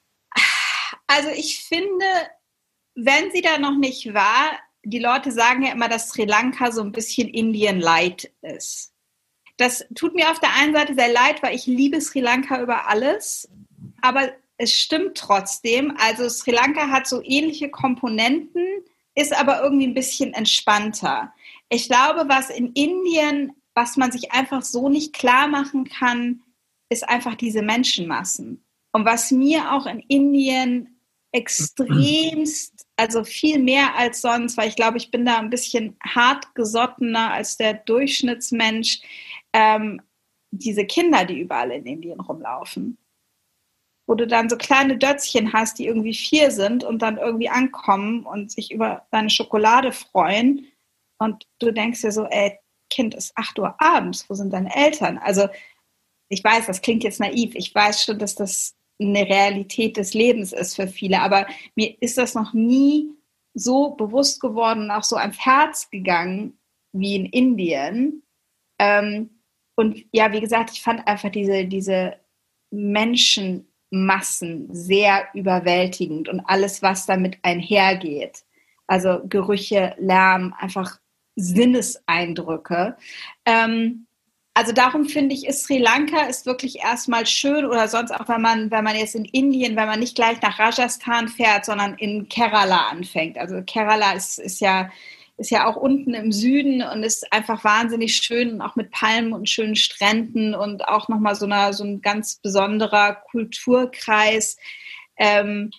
Also ich finde, wenn sie da noch nicht war, die Leute sagen ja immer, dass Sri Lanka so ein bisschen Indian Light ist. Das tut mir auf der einen Seite sehr leid, weil ich liebe Sri Lanka über alles, aber es stimmt trotzdem. Also Sri Lanka hat so ähnliche Komponenten, ist aber irgendwie ein bisschen entspannter. Ich glaube, was in Indien, was man sich einfach so nicht klar machen kann, ist einfach diese Menschenmassen. Und was mir auch in Indien extremst, also viel mehr als sonst, weil ich glaube, ich bin da ein bisschen hartgesottener als der Durchschnittsmensch, ähm, diese Kinder, die überall in Indien rumlaufen. Wo du dann so kleine Dötzchen hast, die irgendwie vier sind und dann irgendwie ankommen und sich über deine Schokolade freuen. Und du denkst dir so, ey, Kind, ist 8 Uhr abends, wo sind deine Eltern? Also ich weiß, das klingt jetzt naiv. Ich weiß schon, dass das eine Realität des Lebens ist für viele, aber mir ist das noch nie so bewusst geworden und auch so ans Herz gegangen wie in Indien. Ähm, und ja, wie gesagt, ich fand einfach diese, diese Menschenmassen sehr überwältigend und alles, was damit einhergeht. Also Gerüche, Lärm, einfach Sinneseindrücke. Ähm, also darum finde ich, ist Sri Lanka ist wirklich erstmal schön oder sonst auch, wenn man, wenn man jetzt in Indien, wenn man nicht gleich nach Rajasthan fährt, sondern in Kerala anfängt. Also Kerala ist, ist ja ist ja auch unten im Süden und ist einfach wahnsinnig schön und auch mit Palmen und schönen Stränden und auch nochmal so, so ein ganz besonderer Kulturkreis. Ähm,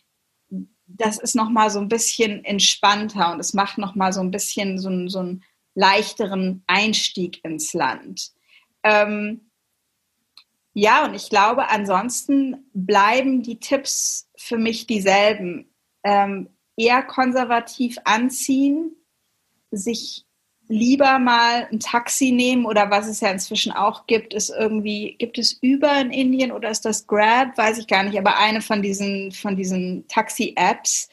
das ist nochmal so ein bisschen entspannter und es macht nochmal so ein bisschen so, so einen leichteren Einstieg ins Land. Ähm, ja, und ich glaube, ansonsten bleiben die Tipps für mich dieselben. Ähm, eher konservativ anziehen, sich lieber mal ein Taxi nehmen oder was es ja inzwischen auch gibt, ist irgendwie, gibt es Uber in Indien oder ist das Grab? Weiß ich gar nicht, aber eine von diesen, von diesen Taxi-Apps.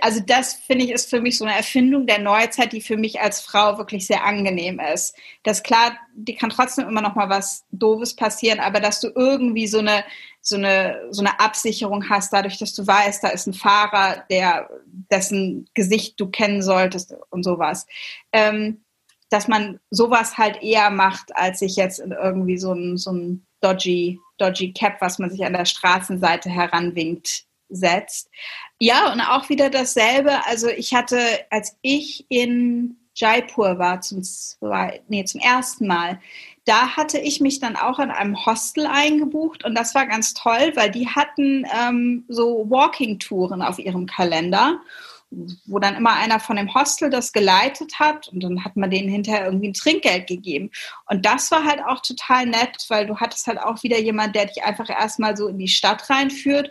Also das finde ich ist für mich so eine Erfindung der Neuzeit, die für mich als Frau wirklich sehr angenehm ist. Das klar, die kann trotzdem immer noch mal was Doofes passieren, aber dass du irgendwie so eine so eine so eine Absicherung hast, dadurch, dass du weißt, da ist ein Fahrer, der dessen Gesicht du kennen solltest und sowas. Ähm, dass man sowas halt eher macht, als sich jetzt in irgendwie so ein, so ein dodgy, dodgy Cap, was man sich an der Straßenseite heranwinkt, setzt. Ja, und auch wieder dasselbe. Also ich hatte, als ich in Jaipur war zum, zwei, nee, zum ersten Mal, da hatte ich mich dann auch in einem Hostel eingebucht und das war ganz toll, weil die hatten ähm, so Walking-Touren auf ihrem Kalender, wo dann immer einer von dem Hostel das geleitet hat und dann hat man denen hinterher irgendwie ein Trinkgeld gegeben. Und das war halt auch total nett, weil du hattest halt auch wieder jemand, der dich einfach erstmal so in die Stadt reinführt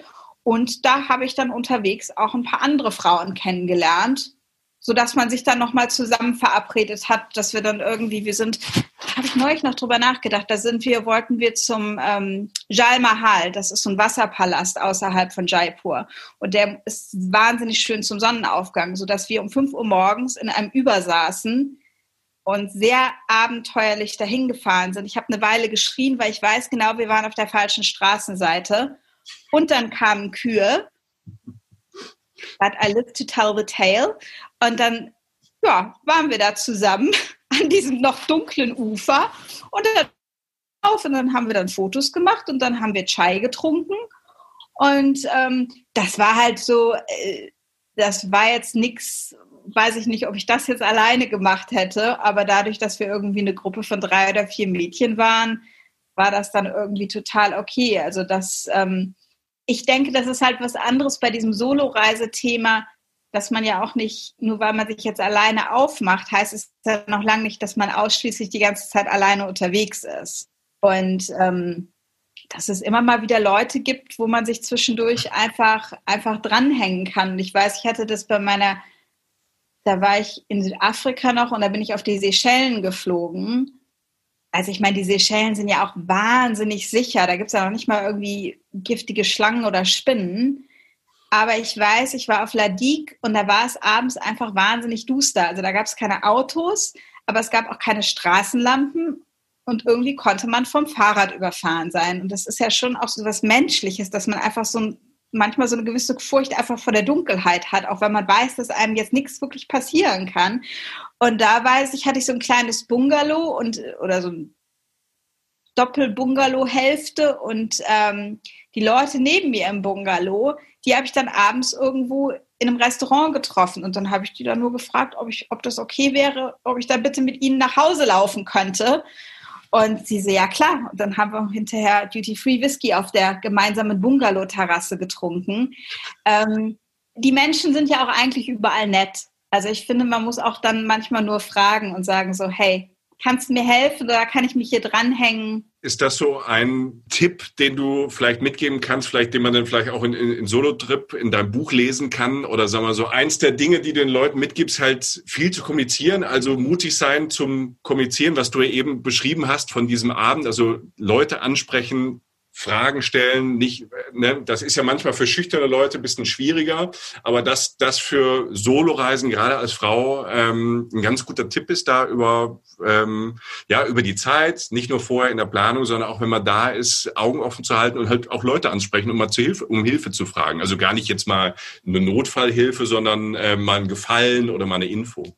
und da habe ich dann unterwegs auch ein paar andere Frauen kennengelernt, sodass man sich dann nochmal zusammen verabredet hat, dass wir dann irgendwie, wir sind, da habe ich neulich noch drüber nachgedacht, da sind wir, wollten wir zum ähm, Jal Mahal, das ist so ein Wasserpalast außerhalb von Jaipur. Und der ist wahnsinnig schön zum Sonnenaufgang, sodass wir um 5 Uhr morgens in einem Übersaßen und sehr abenteuerlich dahin gefahren sind. Ich habe eine Weile geschrien, weil ich weiß genau, wir waren auf der falschen Straßenseite. Und dann kamen Kühe. But I live to tell the tale. Und dann ja, waren wir da zusammen (laughs) an diesem noch dunklen Ufer. Und dann, haben wir dann Fotos gemacht und dann haben wir Chai getrunken. Und ähm, das war halt so, äh, das war jetzt nichts, weiß ich nicht, ob ich das jetzt alleine gemacht hätte, aber dadurch, dass wir irgendwie eine Gruppe von drei oder vier Mädchen waren, war das dann irgendwie total okay. Also das, ähm, ich denke, das ist halt was anderes bei diesem Solo-Reisethema, dass man ja auch nicht, nur weil man sich jetzt alleine aufmacht, heißt es ja noch lange nicht, dass man ausschließlich die ganze Zeit alleine unterwegs ist. Und ähm, dass es immer mal wieder Leute gibt, wo man sich zwischendurch einfach, einfach dranhängen kann. Und ich weiß, ich hatte das bei meiner, da war ich in Südafrika noch und da bin ich auf die Seychellen geflogen also ich meine, die Seychellen sind ja auch wahnsinnig sicher. Da gibt es ja noch nicht mal irgendwie giftige Schlangen oder Spinnen. Aber ich weiß, ich war auf La Digue und da war es abends einfach wahnsinnig duster. Also da gab es keine Autos, aber es gab auch keine Straßenlampen und irgendwie konnte man vom Fahrrad überfahren sein. Und das ist ja schon auch so was Menschliches, dass man einfach so ein manchmal so eine gewisse Furcht einfach vor der Dunkelheit hat, auch wenn man weiß, dass einem jetzt nichts wirklich passieren kann. Und da weiß ich, hatte ich so ein kleines Bungalow und oder so ein Doppel-Bungalow-Hälfte und ähm, die Leute neben mir im Bungalow, die habe ich dann abends irgendwo in einem Restaurant getroffen und dann habe ich die dann nur gefragt, ob ich, ob das okay wäre, ob ich da bitte mit ihnen nach Hause laufen könnte. Und sie so, ja klar. Und dann haben wir hinterher Duty-Free Whisky auf der gemeinsamen Bungalow-Terrasse getrunken. Ähm, die Menschen sind ja auch eigentlich überall nett. Also ich finde, man muss auch dann manchmal nur fragen und sagen so, hey, kannst du mir helfen oder kann ich mich hier dranhängen? Ist das so ein Tipp, den du vielleicht mitgeben kannst, vielleicht den man dann vielleicht auch in, in, in Solo-Trip in deinem Buch lesen kann? Oder sagen wir so, eins der Dinge, die du den Leuten mitgibst, halt viel zu kommunizieren, also mutig sein zum Kommunizieren, was du eben beschrieben hast von diesem Abend, also Leute ansprechen, Fragen stellen, nicht, ne, das ist ja manchmal für schüchterne Leute ein bisschen schwieriger, aber dass das für Soloreisen gerade als Frau ähm, ein ganz guter Tipp ist, da über ähm, ja über die Zeit, nicht nur vorher in der Planung, sondern auch wenn man da ist, Augen offen zu halten und halt auch Leute ansprechen, um mal zu Hilfe, um Hilfe zu fragen. Also gar nicht jetzt mal eine Notfallhilfe, sondern äh, mal ein Gefallen oder mal eine Info.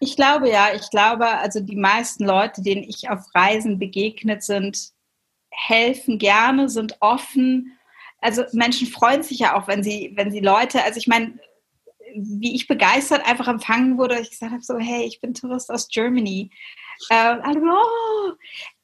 Ich glaube ja, ich glaube, also die meisten Leute, denen ich auf Reisen begegnet sind, helfen gerne, sind offen. Also Menschen freuen sich ja auch, wenn sie, wenn sie Leute, also ich meine, wie ich begeistert einfach empfangen wurde, ich gesagt habe so, hey, ich bin Tourist aus Germany. Äh,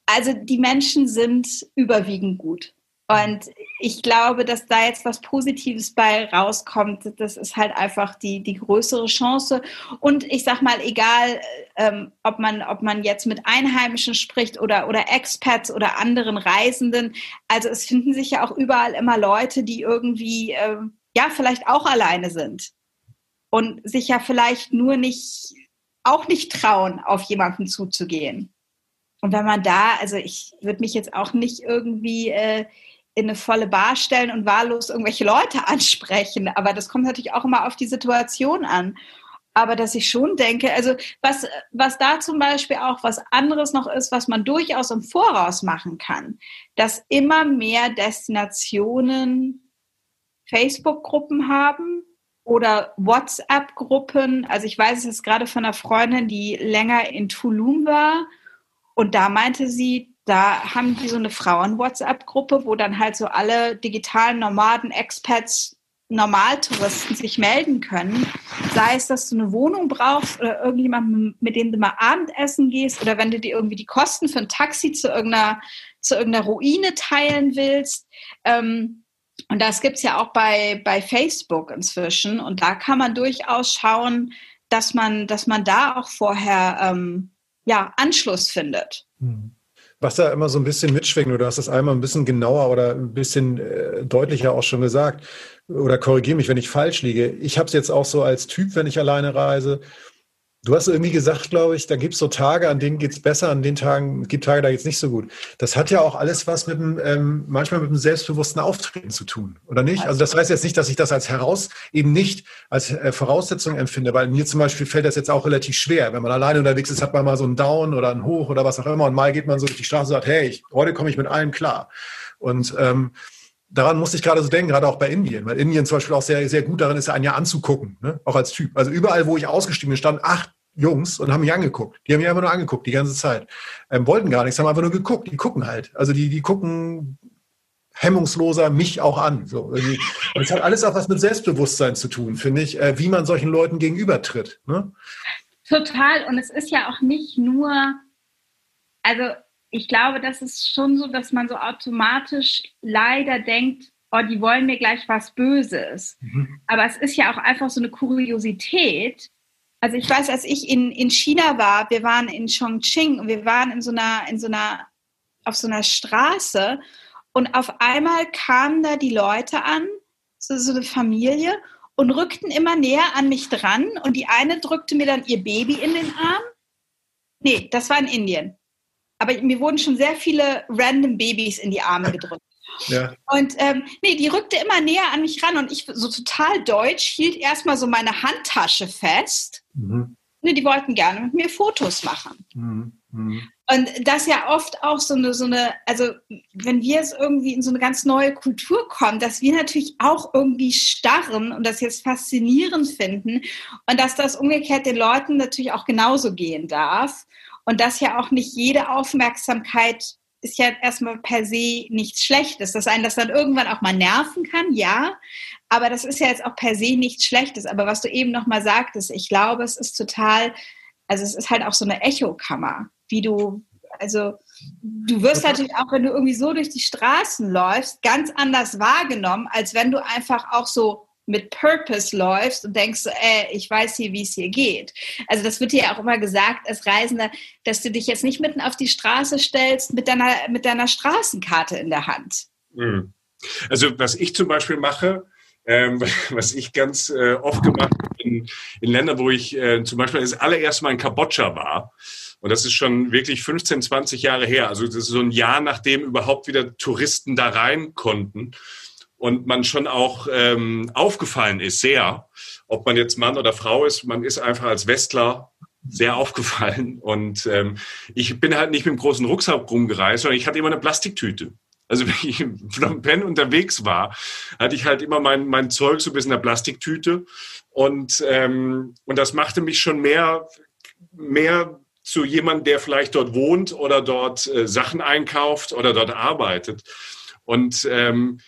also die Menschen sind überwiegend gut. Und ich glaube, dass da jetzt was Positives bei rauskommt, das ist halt einfach die, die größere Chance. Und ich sag mal, egal, ähm, ob, man, ob man jetzt mit Einheimischen spricht oder, oder Expats oder anderen Reisenden, also es finden sich ja auch überall immer Leute, die irgendwie, ähm, ja, vielleicht auch alleine sind und sich ja vielleicht nur nicht, auch nicht trauen, auf jemanden zuzugehen. Und wenn man da, also ich würde mich jetzt auch nicht irgendwie äh, in eine volle Bar stellen und wahllos irgendwelche Leute (laughs) ansprechen. Aber das kommt natürlich auch immer auf die Situation an. Aber dass ich schon denke, also was, was da zum Beispiel auch was anderes noch ist, was man durchaus im Voraus machen kann, dass immer mehr Destinationen Facebook-Gruppen haben oder WhatsApp-Gruppen. Also ich weiß es jetzt gerade von einer Freundin, die länger in Tulum war und da meinte sie, da haben die so eine Frauen-WhatsApp-Gruppe, wo dann halt so alle digitalen Nomaden, Expats, Normaltouristen sich melden können. Sei es, dass du eine Wohnung brauchst oder irgendjemand, mit dem du mal Abendessen gehst oder wenn du dir irgendwie die Kosten für ein Taxi zu irgendeiner, zu irgendeiner Ruine teilen willst. Ähm, und das gibt's ja auch bei, bei Facebook inzwischen. Und da kann man durchaus schauen, dass man, dass man da auch vorher ähm, ja, Anschluss findet. Hm. Was da immer so ein bisschen mitschwingt, oder du hast das einmal ein bisschen genauer oder ein bisschen äh, deutlicher auch schon gesagt, oder korrigiere mich, wenn ich falsch liege. Ich habe es jetzt auch so als Typ, wenn ich alleine reise, Du hast irgendwie gesagt, glaube ich, da gibt es so Tage, an denen geht es besser, an den Tagen, gibt Tage, da geht es nicht so gut. Das hat ja auch alles was mit dem, ähm, manchmal mit dem selbstbewussten Auftreten zu tun, oder nicht? Also das heißt jetzt nicht, dass ich das als heraus, eben nicht als äh, Voraussetzung empfinde, weil mir zum Beispiel fällt das jetzt auch relativ schwer. Wenn man alleine unterwegs ist, hat man mal so einen Down oder einen Hoch oder was auch immer und mal geht man so durch die Straße und sagt, hey, ich, heute komme ich mit allem klar. Und ähm, daran musste ich gerade so denken, gerade auch bei Indien, weil Indien zum Beispiel auch sehr, sehr gut darin ist, ein Jahr anzugucken, ne? auch als Typ. Also überall, wo ich ausgestiegen bin, standen acht Jungs und haben mich angeguckt. Die haben mich einfach nur angeguckt, die ganze Zeit. Ähm, wollten gar nichts, haben einfach nur geguckt. Die gucken halt. Also die, die gucken hemmungsloser mich auch an. So. Und es hat alles auch was mit Selbstbewusstsein zu tun, finde ich, äh, wie man solchen Leuten gegenübertritt. Ne? Total. Und es ist ja auch nicht nur, also ich glaube, das ist schon so, dass man so automatisch leider denkt, oh, die wollen mir gleich was Böses. Mhm. Aber es ist ja auch einfach so eine Kuriosität. Also ich weiß, als ich in, in China war, wir waren in Chongqing und wir waren in so einer, in so einer, auf so einer Straße und auf einmal kamen da die Leute an, so, so eine Familie, und rückten immer näher an mich dran und die eine drückte mir dann ihr Baby in den Arm. Nee, das war in Indien. Aber mir wurden schon sehr viele random Babys in die Arme gedrückt. Ja. Und ähm, nee, die rückte immer näher an mich ran und ich so total deutsch hielt erstmal so meine Handtasche fest. Mhm. Nee, die wollten gerne mit mir Fotos machen. Mhm. Mhm. Und das ja oft auch so eine, so eine, also wenn wir jetzt irgendwie in so eine ganz neue Kultur kommen, dass wir natürlich auch irgendwie starren und das jetzt faszinierend finden und dass das umgekehrt den Leuten natürlich auch genauso gehen darf und dass ja auch nicht jede Aufmerksamkeit ist ja erstmal per se nichts Schlechtes. Dass einen das dann irgendwann auch mal nerven kann, ja. Aber das ist ja jetzt auch per se nichts Schlechtes. Aber was du eben nochmal sagtest, ich glaube, es ist total, also es ist halt auch so eine Echokammer, wie du, also du wirst natürlich auch, wenn du irgendwie so durch die Straßen läufst, ganz anders wahrgenommen, als wenn du einfach auch so mit Purpose läufst und denkst ey, ich weiß hier, wie es hier geht. Also das wird dir ja auch immer gesagt als Reisender, dass du dich jetzt nicht mitten auf die Straße stellst mit deiner, mit deiner Straßenkarte in der Hand. Hm. Also was ich zum Beispiel mache, ähm, (laughs) was ich ganz äh, oft gemacht habe in, in Ländern, wo ich äh, zum Beispiel das allererste Mal in Kambodscha war, und das ist schon wirklich 15, 20 Jahre her. Also das ist so ein Jahr, nachdem überhaupt wieder Touristen da rein konnten und man schon auch ähm, aufgefallen ist, sehr, ob man jetzt Mann oder Frau ist, man ist einfach als Westler sehr aufgefallen. Und ähm, ich bin halt nicht mit einem großen Rucksack rumgereist, sondern ich hatte immer eine Plastiktüte. Also wenn ich (laughs) in Phnom Penh unterwegs war, hatte ich halt immer mein, mein Zeug so ein bisschen in der Plastiktüte. Und, ähm, und das machte mich schon mehr, mehr zu jemandem, der vielleicht dort wohnt oder dort äh, Sachen einkauft oder dort arbeitet. Und ähm,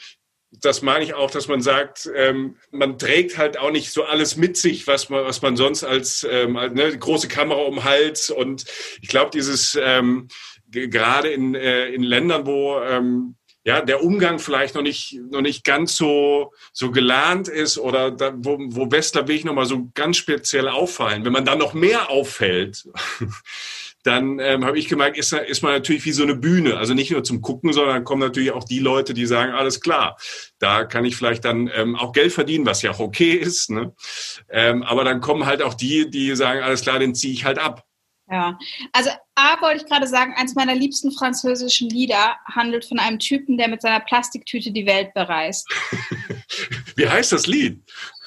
das meine ich auch, dass man sagt, ähm, man trägt halt auch nicht so alles mit sich, was man, was man sonst als ähm, ne, große Kamera um Hals und ich glaube, dieses ähm, gerade in, äh, in Ländern, wo ähm, ja, der Umgang vielleicht noch nicht, noch nicht ganz so, so gelernt ist oder da, wo, wo Westler wirklich nochmal so ganz speziell auffallen. Wenn man dann noch mehr auffällt, (laughs) dann ähm, habe ich gemerkt, ist, ist man natürlich wie so eine Bühne. Also nicht nur zum Gucken, sondern kommen natürlich auch die Leute, die sagen, alles klar, da kann ich vielleicht dann ähm, auch Geld verdienen, was ja auch okay ist. Ne? Ähm, aber dann kommen halt auch die, die sagen, alles klar, den ziehe ich halt ab. Ja, also A wollte ich gerade sagen, eins meiner liebsten französischen Lieder handelt von einem Typen, der mit seiner Plastiktüte die Welt bereist. (laughs) Wie heißt das Lied?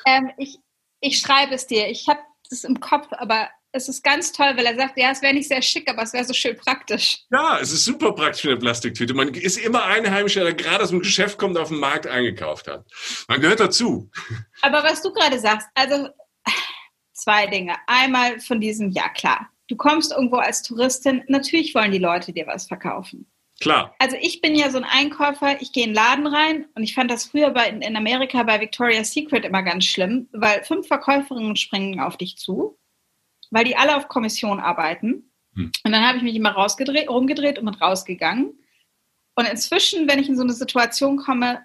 Ähm, ich, ich schreibe es dir. Ich habe das im Kopf, aber es ist ganz toll, weil er sagt, ja, es wäre nicht sehr schick, aber es wäre so schön praktisch. Ja, es ist super praktisch für eine Plastiktüte. Man ist immer Einheimischer, der gerade aus dem Geschäft kommt, auf den Markt eingekauft hat. Man gehört dazu. Aber was du gerade sagst, also zwei Dinge. Einmal von diesem, ja klar, du kommst irgendwo als Touristin, natürlich wollen die Leute dir was verkaufen. Klar. Also ich bin ja so ein Einkäufer, ich gehe in den Laden rein und ich fand das früher bei, in Amerika bei Victoria's Secret immer ganz schlimm, weil fünf Verkäuferinnen springen auf dich zu weil die alle auf Kommission arbeiten. Hm. Und dann habe ich mich immer rausgedreht, rumgedreht und bin rausgegangen. Und inzwischen, wenn ich in so eine Situation komme,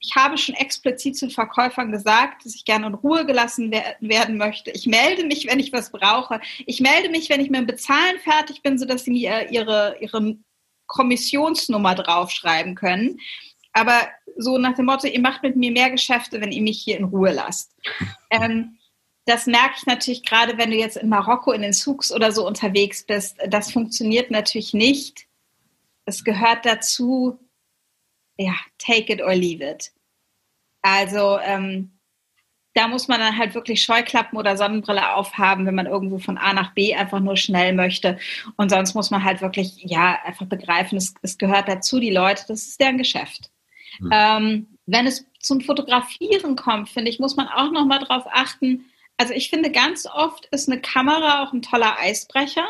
ich habe schon explizit zu Verkäufern gesagt, dass ich gerne in Ruhe gelassen werden möchte. Ich melde mich, wenn ich was brauche. Ich melde mich, wenn ich mit dem Bezahlen fertig bin, sodass sie mir ihre, ihre Kommissionsnummer draufschreiben können. Aber so nach dem Motto, ihr macht mit mir mehr Geschäfte, wenn ihr mich hier in Ruhe lasst. (laughs) Ähm, das merke ich natürlich gerade, wenn du jetzt in Marokko in den Souks oder so unterwegs bist. Das funktioniert natürlich nicht. Es gehört dazu, ja, take it or leave it. Also ähm, da muss man dann halt wirklich Scheuklappen oder Sonnenbrille aufhaben, wenn man irgendwo von A nach B einfach nur schnell möchte. Und sonst muss man halt wirklich, ja, einfach begreifen, es, es gehört dazu, die Leute, das ist deren Geschäft. Mhm. Ähm, wenn es zum Fotografieren kommt, finde ich, muss man auch nochmal darauf achten, also ich finde, ganz oft ist eine Kamera auch ein toller Eisbrecher.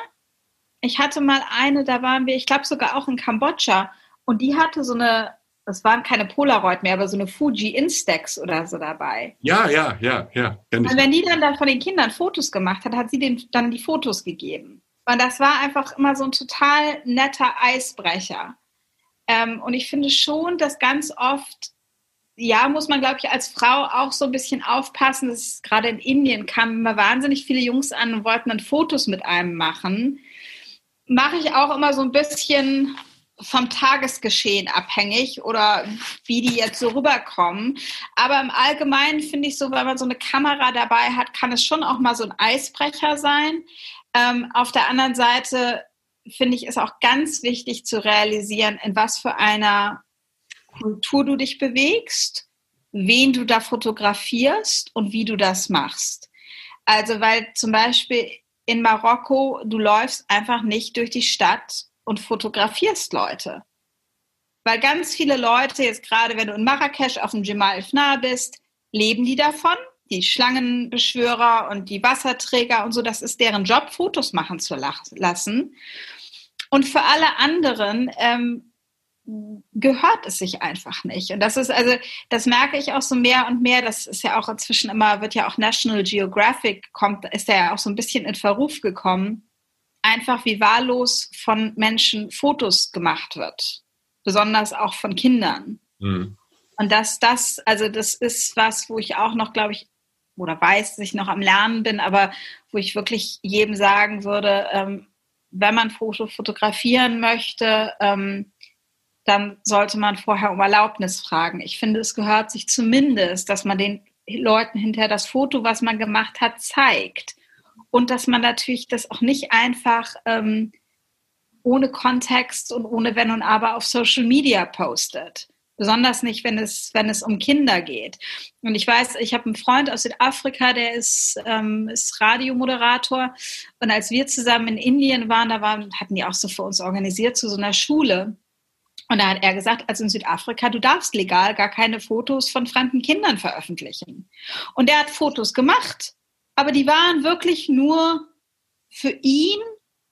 Ich hatte mal eine, da waren wir, ich glaube sogar auch in Kambodscha, und die hatte so eine, das waren keine Polaroid mehr, aber so eine Fuji Instax oder so dabei. Ja, ja, ja, ja. Und wenn die dann da von den Kindern Fotos gemacht hat, hat sie denen dann die Fotos gegeben. Und das war einfach immer so ein total netter Eisbrecher. Ähm, und ich finde schon, dass ganz oft ja, muss man, glaube ich, als Frau auch so ein bisschen aufpassen. Das ist, gerade in Indien kamen immer wahnsinnig viele Jungs an und wollten dann Fotos mit einem machen. Mache ich auch immer so ein bisschen vom Tagesgeschehen abhängig oder wie die jetzt so rüberkommen. Aber im Allgemeinen finde ich so, wenn man so eine Kamera dabei hat, kann es schon auch mal so ein Eisbrecher sein. Ähm, auf der anderen Seite finde ich es auch ganz wichtig zu realisieren, in was für einer Kultur du dich bewegst, wen du da fotografierst und wie du das machst. Also, weil zum Beispiel in Marokko, du läufst einfach nicht durch die Stadt und fotografierst Leute. Weil ganz viele Leute, jetzt gerade wenn du in Marrakesch auf dem Jemal Fna bist, leben die davon. Die Schlangenbeschwörer und die Wasserträger und so, das ist deren Job, Fotos machen zu lassen. Und für alle anderen ähm, gehört es sich einfach nicht. Und das ist also, das merke ich auch so mehr und mehr. Das ist ja auch inzwischen immer, wird ja auch National Geographic kommt, ist ja auch so ein bisschen in Verruf gekommen. Einfach wie wahllos von Menschen Fotos gemacht wird. Besonders auch von Kindern. Mhm. Und dass das, also das ist was, wo ich auch noch, glaube ich, oder weiß, dass ich noch am Lernen bin, aber wo ich wirklich jedem sagen würde, ähm, wenn man Foto fotografieren möchte, ähm, dann sollte man vorher um Erlaubnis fragen. Ich finde, es gehört sich zumindest, dass man den Leuten hinterher das Foto, was man gemacht hat, zeigt. Und dass man natürlich das auch nicht einfach ähm, ohne Kontext und ohne Wenn und Aber auf Social Media postet. Besonders nicht, wenn es, wenn es um Kinder geht. Und ich weiß, ich habe einen Freund aus Südafrika, der ist, ähm, ist Radiomoderator. Und als wir zusammen in Indien waren, da waren, hatten die auch so für uns organisiert zu so einer Schule. Und da hat er gesagt, also in Südafrika, du darfst legal gar keine Fotos von fremden Kindern veröffentlichen. Und er hat Fotos gemacht, aber die waren wirklich nur für ihn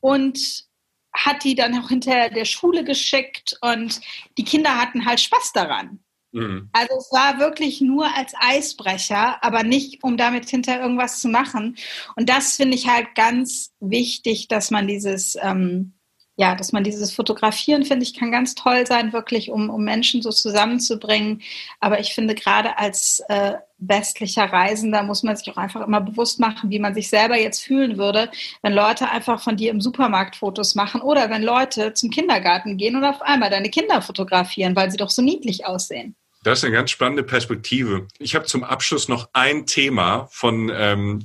und hat die dann auch hinter der Schule geschickt und die Kinder hatten halt Spaß daran. Mhm. Also es war wirklich nur als Eisbrecher, aber nicht, um damit hinter irgendwas zu machen. Und das finde ich halt ganz wichtig, dass man dieses ähm, ja, dass man dieses Fotografieren, finde ich, kann ganz toll sein, wirklich, um, um Menschen so zusammenzubringen. Aber ich finde, gerade als äh, westlicher Reisender muss man sich auch einfach immer bewusst machen, wie man sich selber jetzt fühlen würde, wenn Leute einfach von dir im Supermarkt Fotos machen oder wenn Leute zum Kindergarten gehen und auf einmal deine Kinder fotografieren, weil sie doch so niedlich aussehen. Das ist eine ganz spannende Perspektive. Ich habe zum Abschluss noch ein Thema von ähm,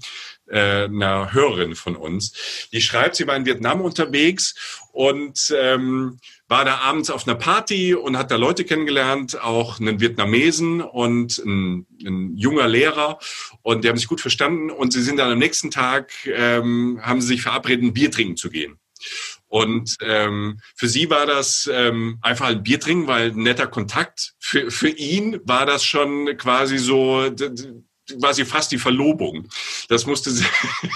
äh, einer Hörerin von uns. Die schreibt, sie war in Vietnam unterwegs und ähm, war da abends auf einer Party und hat da Leute kennengelernt, auch einen Vietnamesen und ein, ein junger Lehrer und die haben sich gut verstanden und sie sind dann am nächsten Tag, ähm, haben sie sich verabredet, ein Bier trinken zu gehen. Und ähm, für sie war das ähm, einfach ein Bier trinken, weil netter Kontakt. Für, für ihn war das schon quasi so quasi fast die Verlobung. Das musste sie,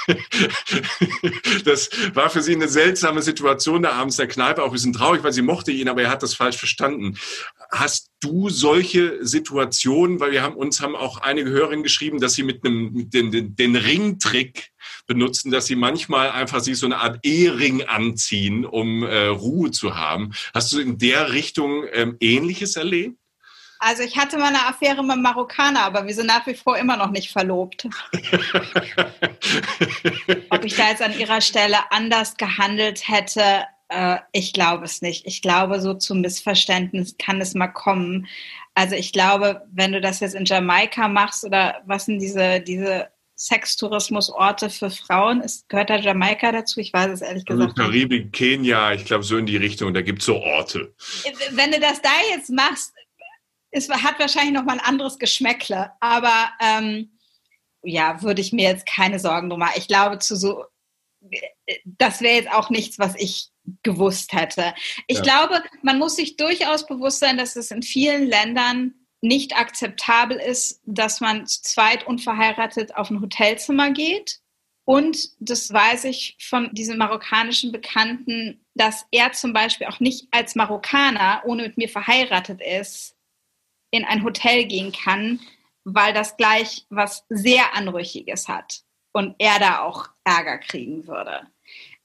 (laughs) das war für sie eine seltsame Situation da abends der Kneipe, auch ein bisschen traurig, weil sie mochte ihn, aber er hat das falsch verstanden. Hast du solche Situationen, weil wir haben uns haben auch einige Hörerinnen geschrieben, dass sie mit einem den, den, den Ringtrick benutzen, dass sie manchmal einfach sich so eine Art Ehering anziehen, um äh, Ruhe zu haben. Hast du in der Richtung ähm, Ähnliches erlebt? Also ich hatte mal eine Affäre mit einem Marokkaner, aber wir sind nach wie vor immer noch nicht verlobt. (laughs) Ob ich da jetzt an ihrer Stelle anders gehandelt hätte, äh, ich glaube es nicht. Ich glaube, so zum Missverständnis kann es mal kommen. Also ich glaube, wenn du das jetzt in Jamaika machst oder was sind diese, diese Sextourismusorte für Frauen. Ist, gehört da Jamaika dazu? Ich weiß es ehrlich also gesagt. Also Karibik, Kenia, ich glaube so in die Richtung, da gibt es so Orte. Wenn du das da jetzt machst, es hat wahrscheinlich noch mal ein anderes Geschmäckle, aber ähm, ja, würde ich mir jetzt keine Sorgen drum machen. Ich glaube, zu so, das wäre jetzt auch nichts, was ich gewusst hätte. Ich ja. glaube, man muss sich durchaus bewusst sein, dass es in vielen Ländern nicht akzeptabel ist, dass man zu zweit unverheiratet auf ein Hotelzimmer geht. Und das weiß ich von diesem marokkanischen Bekannten, dass er zum Beispiel auch nicht als Marokkaner, ohne mit mir verheiratet ist, in ein Hotel gehen kann, weil das gleich was sehr Anrüchiges hat und er da auch Ärger kriegen würde.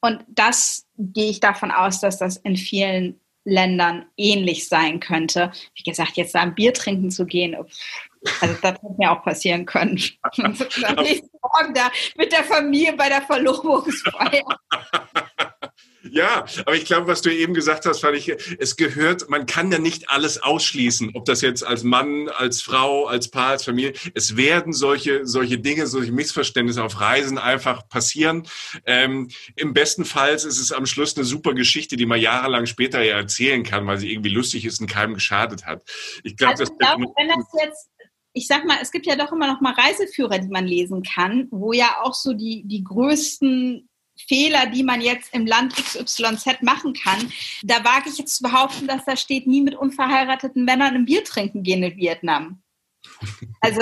Und das gehe ich davon aus, dass das in vielen Ländern ähnlich sein könnte. Wie gesagt, jetzt da ein Bier trinken zu gehen, also das hätte mir auch passieren können. Am nächsten (laughs) Morgen da mit der Familie bei der Verlobungsfeier. (laughs) Ja, aber ich glaube, was du eben gesagt hast, fand ich, es gehört, man kann ja nicht alles ausschließen, ob das jetzt als Mann, als Frau, als Paar, als Familie. Es werden solche, solche Dinge, solche Missverständnisse auf Reisen einfach passieren. Ähm, Im besten Fall ist es am Schluss eine super Geschichte, die man jahrelang später ja erzählen kann, weil sie irgendwie lustig ist und keinem geschadet hat. Ich, glaub, also ich glaube, wenn das jetzt ich sag mal, es gibt ja doch immer noch mal Reiseführer, die man lesen kann, wo ja auch so die, die größten Fehler, die man jetzt im Land XYZ machen kann. Da wage ich jetzt zu behaupten, dass da steht, nie mit unverheirateten Männern ein Bier trinken gehen in Vietnam. (laughs) Also,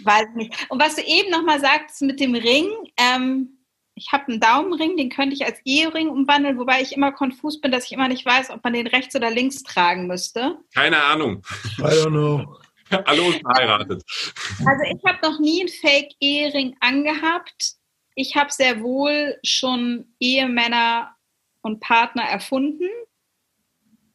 weiß nicht. Und was du eben nochmal sagst mit dem Ring, ähm, ich habe einen Daumenring, den könnte ich als Ehering umwandeln, wobei ich immer konfus bin, dass ich immer nicht weiß, ob man den rechts oder links tragen müsste. Keine Ahnung. I don't know. (laughs) Alle unverheiratet. Also ich habe noch nie einen Fake-Ehering angehabt. Ich habe sehr wohl schon Ehemänner und Partner erfunden,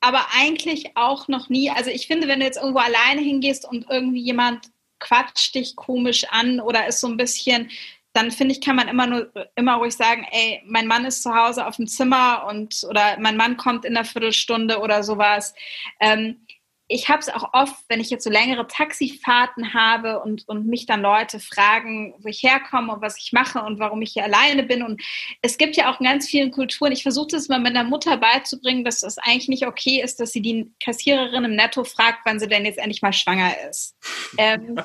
aber eigentlich auch noch nie. Also ich finde, wenn du jetzt irgendwo alleine hingehst und irgendwie jemand quatscht dich komisch an oder ist so ein bisschen, dann finde ich, kann man immer nur immer ruhig sagen, ey, mein Mann ist zu Hause auf dem Zimmer und oder mein Mann kommt in einer Viertelstunde oder sowas. Ähm, ich habe es auch oft, wenn ich jetzt so längere Taxifahrten habe und, und mich dann Leute fragen, wo ich herkomme und was ich mache und warum ich hier alleine bin. Und es gibt ja auch in ganz vielen Kulturen, ich versuche das mal meiner Mutter beizubringen, dass das eigentlich nicht okay ist, dass sie die Kassiererin im Netto fragt, wann sie denn jetzt endlich mal schwanger ist. Ähm,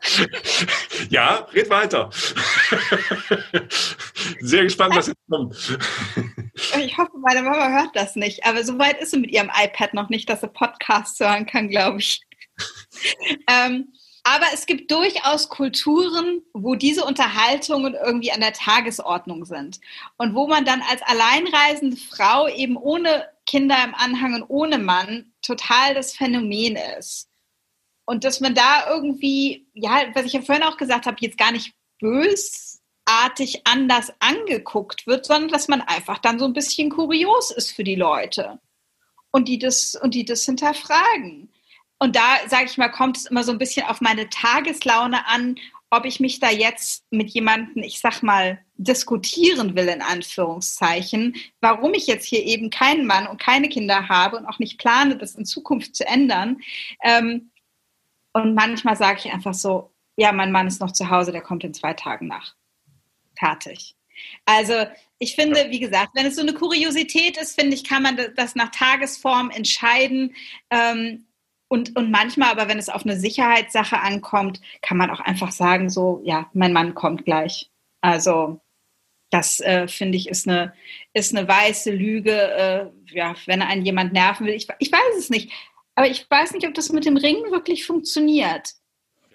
(laughs) ja, red weiter. Sehr gespannt, was jetzt kommt. Ich hoffe, meine Mama hört das nicht, aber so weit ist sie mit ihrem iPad noch nicht, dass sie Podcasts hören kann, glaube ich. (laughs) ähm, aber es gibt durchaus Kulturen, wo diese Unterhaltungen irgendwie an der Tagesordnung sind und wo man dann als alleinreisende Frau eben ohne Kinder im Anhang und ohne Mann total das Phänomen ist. Und dass man da irgendwie, ja, was ich ja vorhin auch gesagt habe, jetzt gar nicht bös artig anders angeguckt wird, sondern dass man einfach dann so ein bisschen kurios ist für die Leute und die das und die das hinterfragen. Und da sage ich mal, kommt es immer so ein bisschen auf meine Tageslaune an, ob ich mich da jetzt mit jemandem, ich sag mal, diskutieren will in Anführungszeichen, warum ich jetzt hier eben keinen Mann und keine Kinder habe und auch nicht plane, das in Zukunft zu ändern. Ähm, und manchmal sage ich einfach so, ja, mein Mann ist noch zu Hause, der kommt in zwei Tagen nach fertig. Also ich finde, wie gesagt, wenn es so eine Kuriosität ist, finde ich, kann man das nach Tagesform entscheiden. Ähm, und, und manchmal, aber wenn es auf eine Sicherheitssache ankommt, kann man auch einfach sagen, so, ja, mein Mann kommt gleich. Also das äh, finde ich ist eine, ist eine weiße Lüge, äh, ja, wenn einen jemand nerven will. Ich, ich weiß es nicht. Aber ich weiß nicht, ob das mit dem Ring wirklich funktioniert.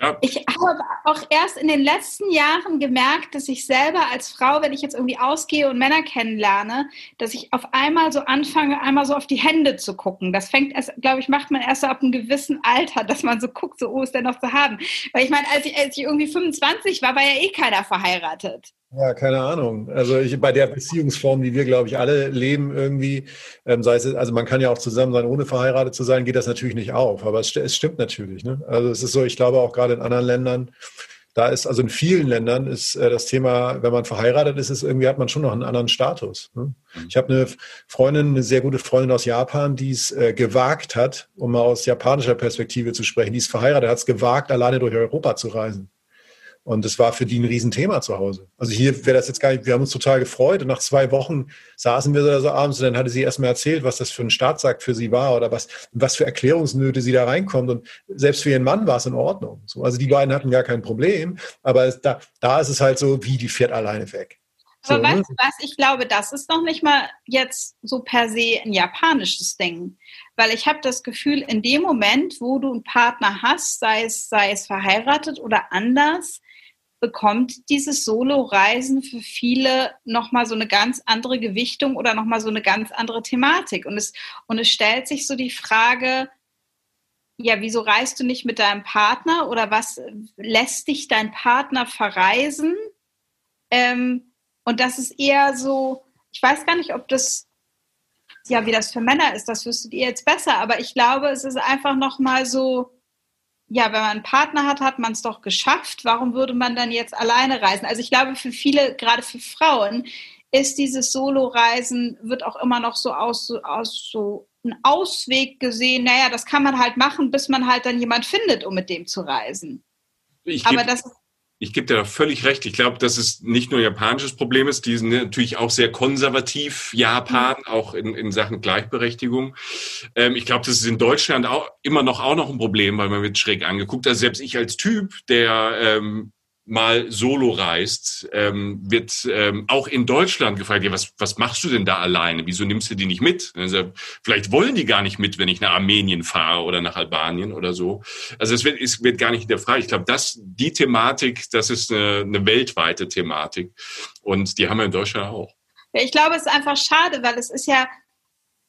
Ja. Ich habe auch erst in den letzten Jahren gemerkt, dass ich selber als Frau, wenn ich jetzt irgendwie ausgehe und Männer kennenlerne, dass ich auf einmal so anfange, einmal so auf die Hände zu gucken. Das fängt erst, glaube ich, macht man erst so ab einem gewissen Alter, dass man so guckt, so, oh, ist der noch zu haben. Weil ich meine, als ich, als ich irgendwie 25 war, war ja eh keiner verheiratet. Ja, keine Ahnung. Also ich, bei der Beziehungsform, die wir, glaube ich, alle leben irgendwie, ähm, sei es, also man kann ja auch zusammen sein, ohne verheiratet zu sein, geht das natürlich nicht auf. Aber es, es stimmt natürlich. Ne? Also es ist so, ich glaube auch gerade in anderen Ländern, da ist, also in vielen Ländern ist äh, das Thema, wenn man verheiratet ist, ist irgendwie hat man schon noch einen anderen Status. Ne? Mhm. Ich habe eine Freundin, eine sehr gute Freundin aus Japan, die es äh, gewagt hat, um mal aus japanischer Perspektive zu sprechen, die ist verheiratet, hat es gewagt, alleine durch Europa zu reisen. Und das war für die ein Riesenthema zu Hause. Also hier wäre das jetzt gar nicht, wir haben uns total gefreut und nach zwei Wochen saßen wir da so abends und dann hatte sie erstmal erzählt, was das für ein Startsack für sie war oder was, was für Erklärungsnöte sie da reinkommt. Und selbst für ihren Mann war es in Ordnung. So, also die beiden hatten gar kein Problem, aber es, da, da ist es halt so, wie die fährt alleine weg. Aber so, weißt ne? du was, ich glaube, das ist noch nicht mal jetzt so per se ein japanisches Ding. Weil ich habe das Gefühl, in dem Moment, wo du einen Partner hast, sei es, sei es verheiratet oder anders, bekommt dieses Solo-Reisen für viele nochmal so eine ganz andere Gewichtung oder nochmal so eine ganz andere Thematik. Und es, und es stellt sich so die Frage, ja, wieso reist du nicht mit deinem Partner oder was lässt dich dein Partner verreisen? Ähm, und das ist eher so, ich weiß gar nicht, ob das, ja, wie das für Männer ist, das wüsstet ihr jetzt besser, aber ich glaube, es ist einfach nochmal so, ja, wenn man einen Partner hat, hat man es doch geschafft. Warum würde man dann jetzt alleine reisen? Also ich glaube, für viele, gerade für Frauen, ist dieses Solo-Reisen, wird auch immer noch so aus, so aus so ein Ausweg gesehen. Naja, das kann man halt machen, bis man halt dann jemand findet, um mit dem zu reisen. Aber das ist ich gebe dir da völlig recht. Ich glaube, dass es nicht nur ein japanisches Problem ist. Die sind natürlich auch sehr konservativ, Japan, mhm. auch in, in Sachen Gleichberechtigung. Ähm, ich glaube, das ist in Deutschland auch immer noch auch noch ein Problem, weil man wird schräg angeguckt. Also selbst ich als Typ, der ähm, mal solo reist, ähm, wird ähm, auch in Deutschland gefragt, ja, was, was machst du denn da alleine? Wieso nimmst du die nicht mit? Also, vielleicht wollen die gar nicht mit, wenn ich nach Armenien fahre oder nach Albanien oder so. Also es wird, es wird gar nicht hinterfragt. Ich glaube, das, die Thematik, das ist eine, eine weltweite Thematik. Und die haben wir in Deutschland auch. Ich glaube, es ist einfach schade, weil es ist ja,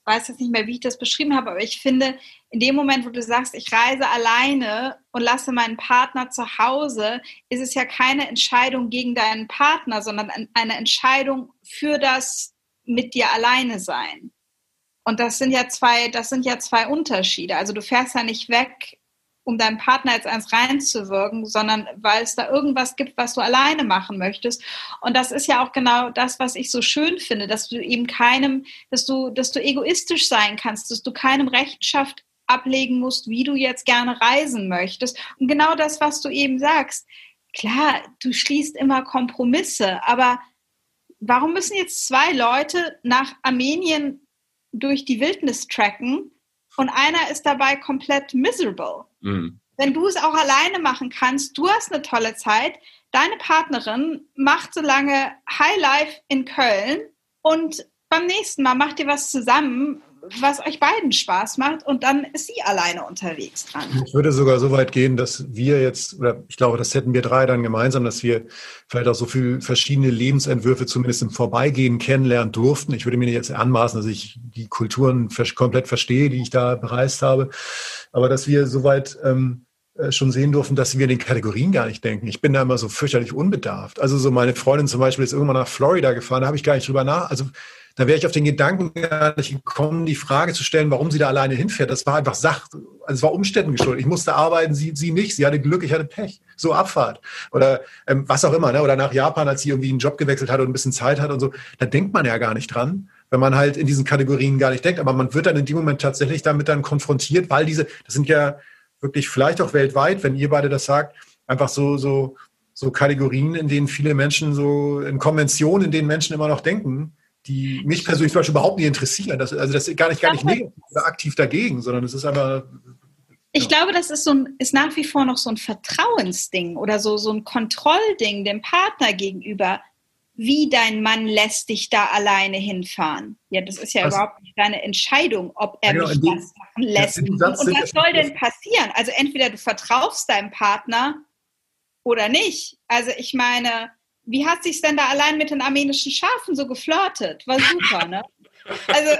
weiß jetzt nicht mehr, wie ich das beschrieben habe, aber ich finde, in dem Moment, wo du sagst, ich reise alleine und lasse meinen Partner zu Hause, ist es ja keine Entscheidung gegen deinen Partner, sondern eine Entscheidung für das mit dir alleine sein. Und das sind ja zwei, das sind ja zwei Unterschiede. Also du fährst ja nicht weg, um deinem Partner jetzt eins reinzuwirken, sondern weil es da irgendwas gibt, was du alleine machen möchtest. Und das ist ja auch genau das, was ich so schön finde, dass du eben keinem, dass du, dass du egoistisch sein kannst, dass du keinem Rechenschaft ablegen musst, wie du jetzt gerne reisen möchtest. Und genau das, was du eben sagst. Klar, du schließt immer Kompromisse, aber warum müssen jetzt zwei Leute nach Armenien durch die Wildnis tracken und einer ist dabei komplett miserable? Mhm. Wenn du es auch alleine machen kannst, du hast eine tolle Zeit, deine Partnerin macht so lange High Life in Köln und beim nächsten Mal macht ihr was zusammen, was euch beiden Spaß macht und dann ist sie alleine unterwegs dran. Ich würde sogar so weit gehen, dass wir jetzt, oder ich glaube, das hätten wir drei dann gemeinsam, dass wir vielleicht auch so viele verschiedene Lebensentwürfe zumindest im Vorbeigehen kennenlernen durften. Ich würde mir jetzt anmaßen, dass ich die Kulturen komplett verstehe, die ich da bereist habe, aber dass wir soweit ähm, äh, schon sehen durften, dass wir in den Kategorien gar nicht denken. Ich bin da immer so fürchterlich unbedarft. Also so meine Freundin zum Beispiel ist irgendwann nach Florida gefahren, da habe ich gar nicht drüber nach. Also da wäre ich auf den Gedanken gar nicht gekommen, die Frage zu stellen, warum sie da alleine hinfährt. Das war einfach Sach, also es war Umständen geschuldet. Ich musste arbeiten, sie, sie nicht. Sie hatte Glück, ich hatte Pech. So Abfahrt. Oder ähm, was auch immer, ne? Oder nach Japan, als sie irgendwie einen Job gewechselt hat und ein bisschen Zeit hat und so. Da denkt man ja gar nicht dran wenn man halt in diesen Kategorien gar nicht denkt. Aber man wird dann in dem Moment tatsächlich damit dann konfrontiert, weil diese, das sind ja wirklich vielleicht auch weltweit, wenn ihr beide das sagt, einfach so, so, so Kategorien, in denen viele Menschen so, in Konventionen, in denen Menschen immer noch denken, die mich persönlich zum Beispiel überhaupt nicht interessieren. Das, also das ist gar nicht, gar nicht negativ oder aktiv dagegen, sondern es ist einfach. Ich glaube, das ist, so ein, ist nach wie vor noch so ein Vertrauensding oder so, so ein Kontrollding dem Partner gegenüber. Wie dein Mann lässt dich da alleine hinfahren. Ja, das ist ja was? überhaupt nicht deine Entscheidung, ob er genau, mich dem, das machen lässt. Und was soll denn passieren? Also entweder du vertraust deinem Partner oder nicht. Also ich meine, wie hat sich denn da allein mit den armenischen Schafen so geflirtet? War super, ne? Also.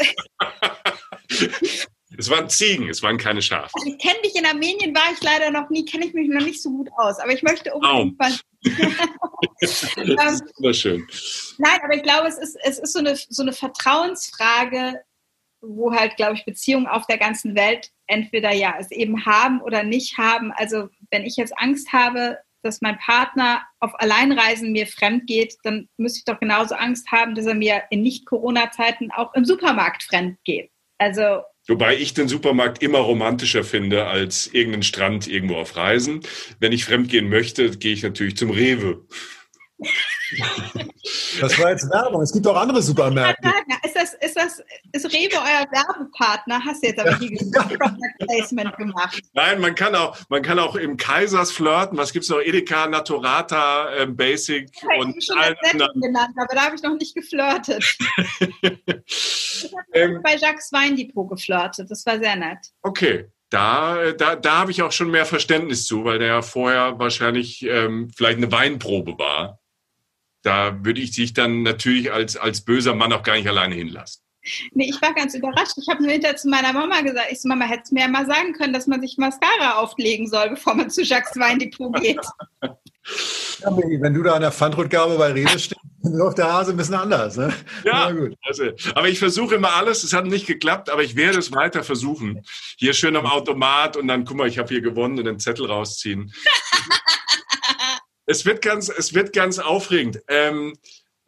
(laughs) Es waren Ziegen, es waren keine Schafe. Also ich kenne dich in Armenien, war ich leider noch nie, kenne ich mich noch nicht so gut aus. Aber ich möchte unbedingt was. (laughs) (laughs) das ist wunderschön. Nein, aber ich glaube, es ist, es ist so, eine, so eine Vertrauensfrage, wo halt, glaube ich, Beziehungen auf der ganzen Welt entweder ja es eben haben oder nicht haben. Also wenn ich jetzt Angst habe, dass mein Partner auf Alleinreisen mir fremd geht, dann müsste ich doch genauso Angst haben, dass er mir in Nicht-Corona-Zeiten auch im Supermarkt fremd geht. Also Wobei ich den Supermarkt immer romantischer finde als irgendeinen Strand irgendwo auf Reisen. Wenn ich fremdgehen möchte, gehe ich natürlich zum Rewe. Das war jetzt Werbung. Es gibt auch andere Supermärkte. Ist das, ist das, ist Rewe euer Werbepartner? Hast du jetzt aber hier Product Placement gemacht? Nein, man kann auch, man kann auch im Kaisers flirten. Was gibt's noch? Edeka, Naturata, ähm, Basic ich und schon allen anderen. genannt, aber da habe ich noch nicht geflirtet. (laughs) ich habe ähm, bei Jacques Weindepot geflirtet. Das war sehr nett. Okay da, da, da habe ich auch schon mehr Verständnis zu, weil der ja vorher wahrscheinlich ähm, vielleicht eine Weinprobe war da würde ich dich dann natürlich als, als böser Mann auch gar nicht alleine hinlassen. Nee, ich war ganz überrascht. Ich habe nur hinterher zu meiner Mama gesagt, ich so, Mama, hätte mir ja mal sagen können, dass man sich Mascara auflegen soll, bevor man zu Jacques Weindepot geht. (laughs) Ja, wenn du da an der Pfandrückgabe bei Rewe stehst, dann läuft der Hase ein bisschen anders. Ne? Ja, gut. Also, aber ich versuche immer alles. Es hat nicht geklappt, aber ich werde es weiter versuchen. Hier schön am Automat und dann, guck mal, ich habe hier gewonnen und den Zettel rausziehen. (laughs) Es wird ganz, es wird ganz aufregend. Ähm,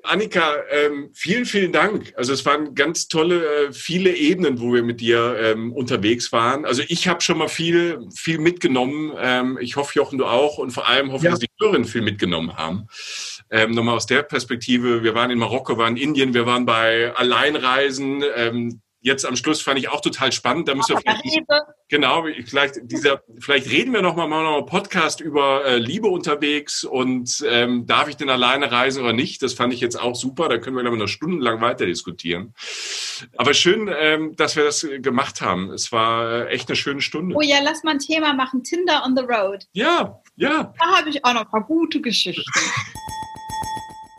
Annika, ähm, vielen, vielen Dank. Also es waren ganz tolle, äh, viele Ebenen, wo wir mit dir ähm, unterwegs waren. Also ich habe schon mal viel, viel mitgenommen. Ähm, ich hoffe, Jochen, du auch. Und vor allem hoffe ich, ja. dass die Hörerinnen viel mitgenommen haben. Ähm, nochmal aus der Perspektive, wir waren in Marokko, waren in Indien, wir waren bei Alleinreisen. Jetzt am Schluss fand ich auch total spannend. Da müssen wir vielleicht, genau, vielleicht dieser, vielleicht reden wir noch mal mal noch einen Podcast über äh, Liebe unterwegs und ähm, darf ich denn alleine reisen oder nicht? Das fand ich jetzt auch super. Da können wir dann noch stundenlang weiter diskutieren. Aber schön, ähm, dass wir das gemacht haben. Es war äh, echt eine schöne Stunde. Oh ja, lass mal ein Thema machen. Tinder on the road. Ja, ja. Da habe ich auch noch ein paar gute Geschichten.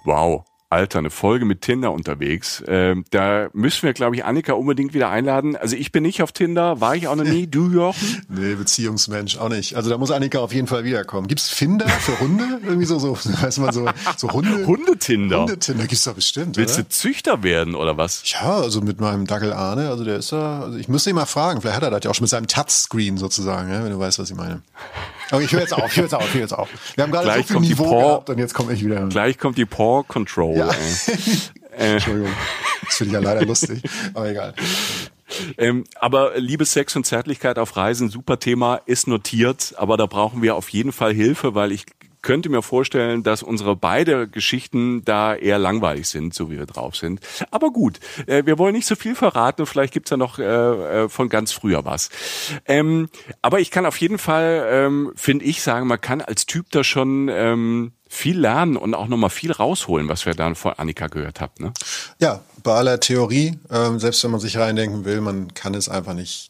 Wow. Alter, eine Folge mit Tinder unterwegs. Ähm, da müssen wir, glaube ich, Annika unbedingt wieder einladen. Also ich bin nicht auf Tinder, war ich auch noch nie. Du, Jochen? (laughs) nee, Beziehungsmensch, auch nicht. Also da muss Annika auf jeden Fall wiederkommen. Gibt's Finder für Hunde? Irgendwie so, so, (laughs) weiß man so, so Hunde. Hundetinder. Hundetinder gibt's doch bestimmt, Willst oder? du Züchter werden oder was? Ja, also mit meinem Dackel Arne, also der ist da, also ich müsste ihn mal fragen, vielleicht hat er das ja auch schon mit seinem Touchscreen sozusagen, ja, wenn du weißt, was ich meine. Aber ich höre jetzt auf, ich höre jetzt auf, ich höre jetzt auf. Wir haben gerade Gleich so viel Niveau Paw- gehabt und jetzt komme ich wieder. Gleich kommt die Paw Control. Ja. (laughs) Äh, Entschuldigung. Das finde ich ja leider lustig, aber egal. ähm, aber Liebe, Sex und Zärtlichkeit auf Reisen, super Thema, ist notiert. Aber da brauchen wir auf jeden Fall Hilfe, weil ich könnte mir vorstellen, dass unsere beide Geschichten da eher langweilig sind, so wie wir drauf sind. Aber gut, äh, wir wollen nicht so viel verraten. Vielleicht gibt's ja noch äh, äh, von ganz früher was. Ähm, aber ich kann auf jeden Fall, ähm, finde ich, sagen, man kann als Typ da schon ähm, viel lernen und auch nochmal viel rausholen, was wir dann von Annika gehört haben. Ne? Ja, bei aller Theorie, ähm, selbst wenn man sich reindenken will, man kann es einfach nicht.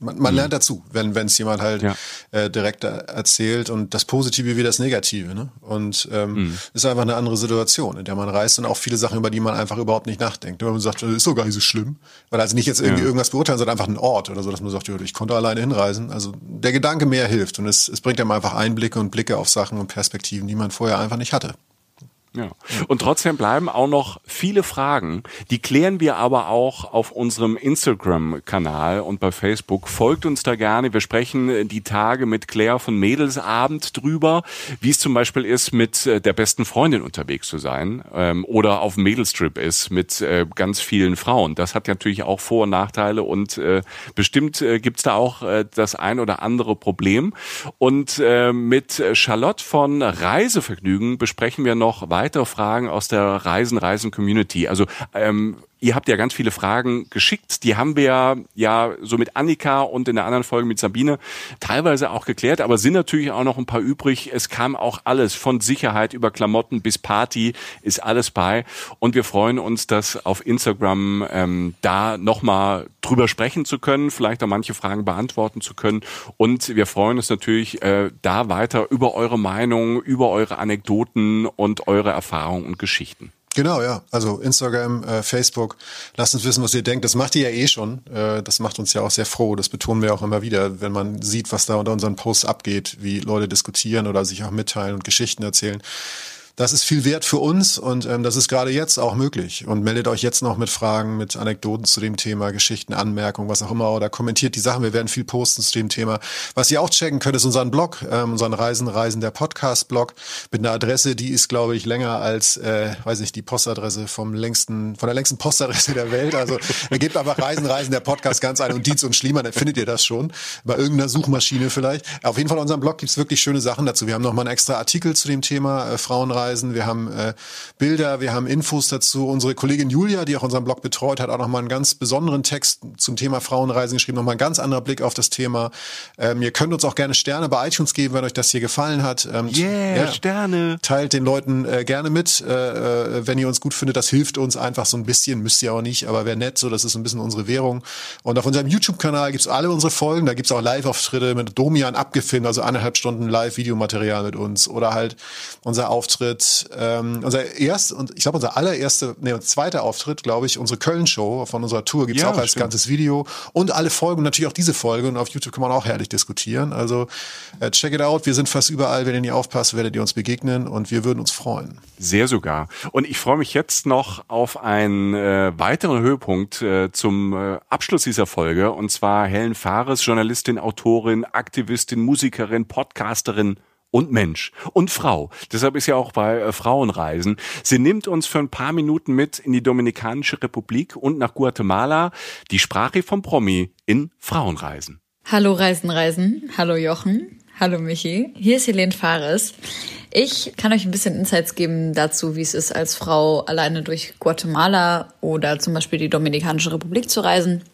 Man, man lernt dazu, wenn wenn es jemand halt Ja. äh, direkt er- erzählt und das Positive wie das Negative. Ne? Und ähm, ist einfach eine andere Situation, in der man reist und auch viele Sachen, über die man einfach überhaupt nicht nachdenkt. Wenn man sagt, das ist doch gar nicht so schlimm. Weil also nicht jetzt irgendwie Ja. irgendwas beurteilen, sondern einfach einen Ort oder so, dass man sagt, ich konnte alleine hinreisen. Also der Gedanke mehr hilft und es, es bringt einem einfach Einblicke und Blicke auf Sachen und Perspektiven, die man vorher einfach nicht hatte. Ja. Und trotzdem bleiben auch noch viele Fragen. Die klären wir aber auch auf unserem Instagram-Kanal und bei Facebook. Folgt uns da gerne. Wir sprechen die Tage mit Claire von Mädelsabend drüber, wie es zum Beispiel ist, mit äh, der besten Freundin unterwegs zu sein ähm, oder auf Mädelstrip ist mit äh, ganz vielen Frauen. Das hat natürlich auch Vor- und Nachteile und äh, bestimmt äh, gibt's da auch äh, das ein oder andere Problem. Und äh, mit Charlotte von Reisevergnügen besprechen wir noch weitere Fragen aus der Reisen Reisen Community. Also ähm, ihr habt ja ganz viele Fragen geschickt. Die haben wir ja so mit Annika und in der anderen Folge mit Sabine teilweise auch geklärt, aber sind natürlich auch noch ein paar übrig. Es kam auch alles von Sicherheit über Klamotten bis Party ist alles bei. Und wir freuen uns, das auf Instagram ähm, da nochmal drüber sprechen zu können, vielleicht auch manche Fragen beantworten zu können. Und wir freuen uns natürlich äh, da weiter über eure Meinung, über eure Anekdoten und eure Erfahrungen und Geschichten. Genau, ja. Also Instagram, äh, Facebook, lasst uns wissen, was ihr denkt. Das macht ihr ja eh schon. Äh, das macht uns ja auch sehr froh. Das betonen wir auch immer wieder, wenn man sieht, was da unter unseren Posts abgeht, wie Leute diskutieren oder sich auch mitteilen und Geschichten erzählen. Das ist viel wert für uns und ähm, das ist gerade jetzt auch möglich. Und meldet euch jetzt noch mit Fragen, mit Anekdoten zu dem Thema, Geschichten, Anmerkungen, was auch immer, oder kommentiert die Sachen. Wir werden viel posten zu dem Thema. Was ihr auch checken könnt, ist unseren Blog, ähm, unseren Reisen, Reisen der Podcast-Blog mit einer Adresse, die ist, glaube ich, länger als, äh, weiß nicht, die Postadresse vom längsten, von der längsten Postadresse der Welt. Also gebt einfach Reisen, Reisen der Podcast ganz ein und Dietz und Schliemann, dann findet ihr das schon. Bei irgendeiner Suchmaschine vielleicht. Auf jeden Fall unserem Blog gibt's wirklich schöne Sachen dazu. Wir haben nochmal einen extra Artikel zu dem Thema äh, Frauenreisen. Wir haben äh, Bilder, wir haben Infos dazu. Unsere Kollegin Julia, die auch unseren Blog betreut, hat auch nochmal einen ganz besonderen Text zum Thema Frauenreisen geschrieben. Nochmal ein ganz anderer Blick auf das Thema. Ähm, ihr könnt uns auch gerne Sterne bei iTunes geben, wenn euch das hier gefallen hat. Ähm, ja. Sterne. Teilt den Leuten äh, gerne mit, äh, äh, wenn ihr uns gut findet. Das hilft uns einfach so ein bisschen, müsst ihr auch nicht, aber wäre nett, so das ist ein bisschen unsere Währung. Und auf unserem YouTube-Kanal gibt's alle unsere Folgen. Da gibt's auch Live-Auftritte mit Domian abgefilmt, also anderthalb Stunden Live-Videomaterial mit uns. Oder halt unser Auftritt, ähm, unser erst und ich glaube unser allererster, nee, unser zweiter Auftritt, glaube ich, unsere Köln-Show von unserer Tour gibt's Ja, auch als stimmt. ganzes Video und alle Folgen natürlich auch diese Folge. Und auf YouTube kann man auch herrlich diskutieren. Also äh, check it out. Wir sind fast überall. Wenn ihr nie aufpasst, werdet ihr uns begegnen und wir würden uns freuen. Sehr sogar. Und ich freue mich jetzt noch auf einen äh, weiteren Höhepunkt äh, zum äh, Abschluss dieser Folge. Und zwar Helen Fares, Journalistin, Autorin, Aktivistin, Musikerin, Podcasterin und Mensch und Frau. Deshalb ist ja auch bei äh, Frauenreisen. Sie nimmt uns für ein paar Minuten mit in die Dominikanische Republik und nach Guatemala. Die Sprache vom Promi in Frauenreisen. Hallo Reisen, Reisen. Hallo Jochen. Hallo Michi, hier ist Helene Fares. Ich kann euch ein bisschen Insights geben dazu, wie es ist, als Frau alleine durch Guatemala oder zum Beispiel die Dominikanische Republik zu reisen.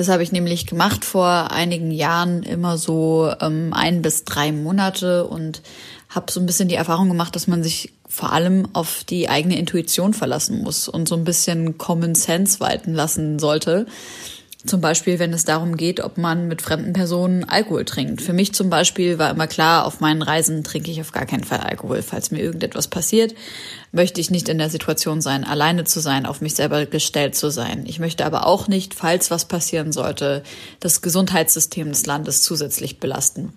Das habe ich nämlich gemacht vor einigen Jahren, immer so ähm, ein bis drei Monate und habe so ein bisschen die Erfahrung gemacht, dass man sich vor allem auf die eigene Intuition verlassen muss und so ein bisschen Common Sense walten lassen sollte. Zum Beispiel, wenn es darum geht, ob man mit fremden Personen Alkohol trinkt. Für mich zum Beispiel war immer klar, auf meinen Reisen trinke ich auf gar keinen Fall Alkohol. Falls mir irgendetwas passiert, möchte ich nicht in der Situation sein, alleine zu sein, auf mich selber gestellt zu sein. Ich möchte aber auch nicht, falls was passieren sollte, das Gesundheitssystem des Landes zusätzlich belasten.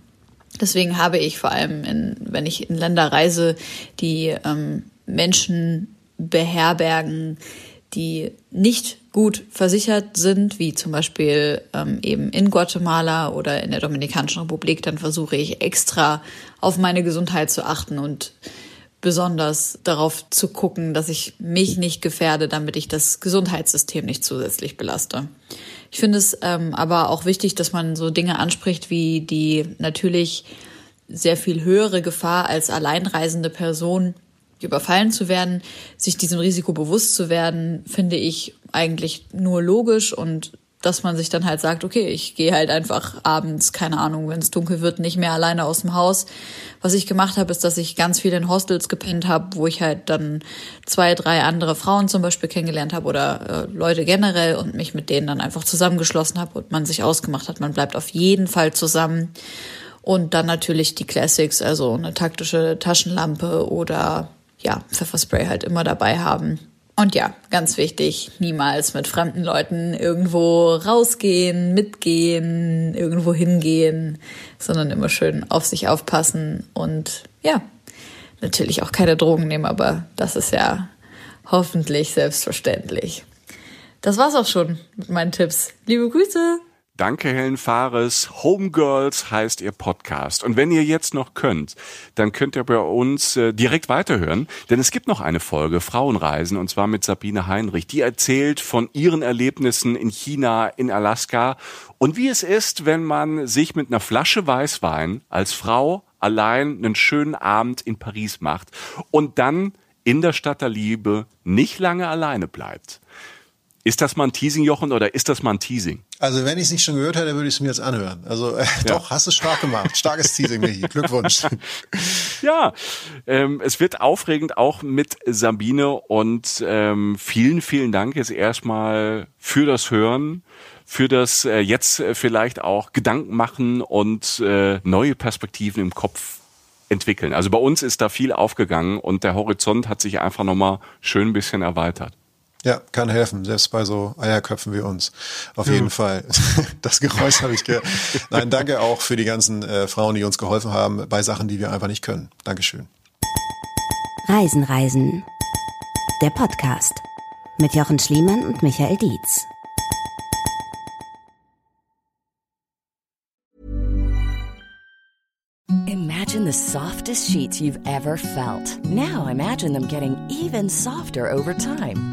Deswegen habe ich vor allem, in, wenn ich in Länder reise, die ähm, Menschen beherbergen, die nicht gut versichert sind, wie zum Beispiel ähm, eben in Guatemala oder in der Dominikanischen Republik, dann versuche ich extra auf meine Gesundheit zu achten und besonders darauf zu gucken, dass ich mich nicht gefährde, damit ich das Gesundheitssystem nicht zusätzlich belaste. Ich finde es ähm, aber auch wichtig, dass man so Dinge anspricht wie die natürlich sehr viel höhere Gefahr als alleinreisende Person überfallen zu werden, sich diesem Risiko bewusst zu werden, finde ich eigentlich nur logisch und dass man sich dann halt sagt, okay, ich gehe halt einfach abends, keine Ahnung, wenn es dunkel wird, nicht mehr alleine aus dem Haus. Was ich gemacht habe, ist, dass ich ganz viel in Hostels gepennt habe, wo ich halt dann zwei, drei andere Frauen zum Beispiel kennengelernt habe oder äh, Leute generell und mich mit denen dann einfach zusammengeschlossen habe und man sich ausgemacht hat, man bleibt auf jeden Fall zusammen. Und dann natürlich die Classics, also eine taktische Taschenlampe oder ja, Pfefferspray halt immer dabei haben. Und ja, ganz wichtig, niemals mit fremden Leuten irgendwo rausgehen, mitgehen, irgendwo hingehen, sondern immer schön auf sich aufpassen und ja, natürlich auch keine Drogen nehmen, aber das ist ja hoffentlich selbstverständlich. Das war's auch schon mit meinen Tipps. Liebe Grüße! Danke, Helen Fares. Homegirls heißt ihr Podcast. Und wenn ihr jetzt noch könnt, dann könnt ihr bei uns äh, direkt weiterhören, denn es gibt noch eine Folge Frauenreisen und zwar mit Sabine Heinrich. Die erzählt von ihren Erlebnissen in China, in Alaska und wie es ist, wenn man sich mit einer Flasche Weißwein als Frau allein einen schönen Abend in Paris macht und dann in der Stadt der Liebe nicht lange alleine bleibt. Ist das mal ein Teasing, Jochen, oder ist das mal ein Teasing? Also wenn ich es nicht schon gehört hätte, würde ich es mir jetzt anhören. Also äh, ja. doch, hast du stark gemacht. Starkes Teasing, Michi. (laughs) Glückwunsch. Ja, ähm, es wird aufregend auch mit Sabine und ähm, vielen, vielen Dank jetzt erstmal für das Hören, für das äh, jetzt vielleicht auch Gedanken machen und äh, neue Perspektiven im Kopf entwickeln. Also bei uns ist da viel aufgegangen und der Horizont hat sich einfach nochmal schön ein bisschen erweitert. Ja, kann helfen, selbst bei so Eierköpfen wie uns. Auf ja. jeden Fall. (laughs) Das Geräusch habe ich gehört. Nein, danke auch für die ganzen äh, Frauen, die uns geholfen haben bei Sachen, die wir einfach nicht können. Dankeschön. Reisen, Reisen. Der Podcast mit Jochen Schliemann und Michael Dietz. Imagine the softest sheets you've ever felt. Now imagine them getting even softer over time.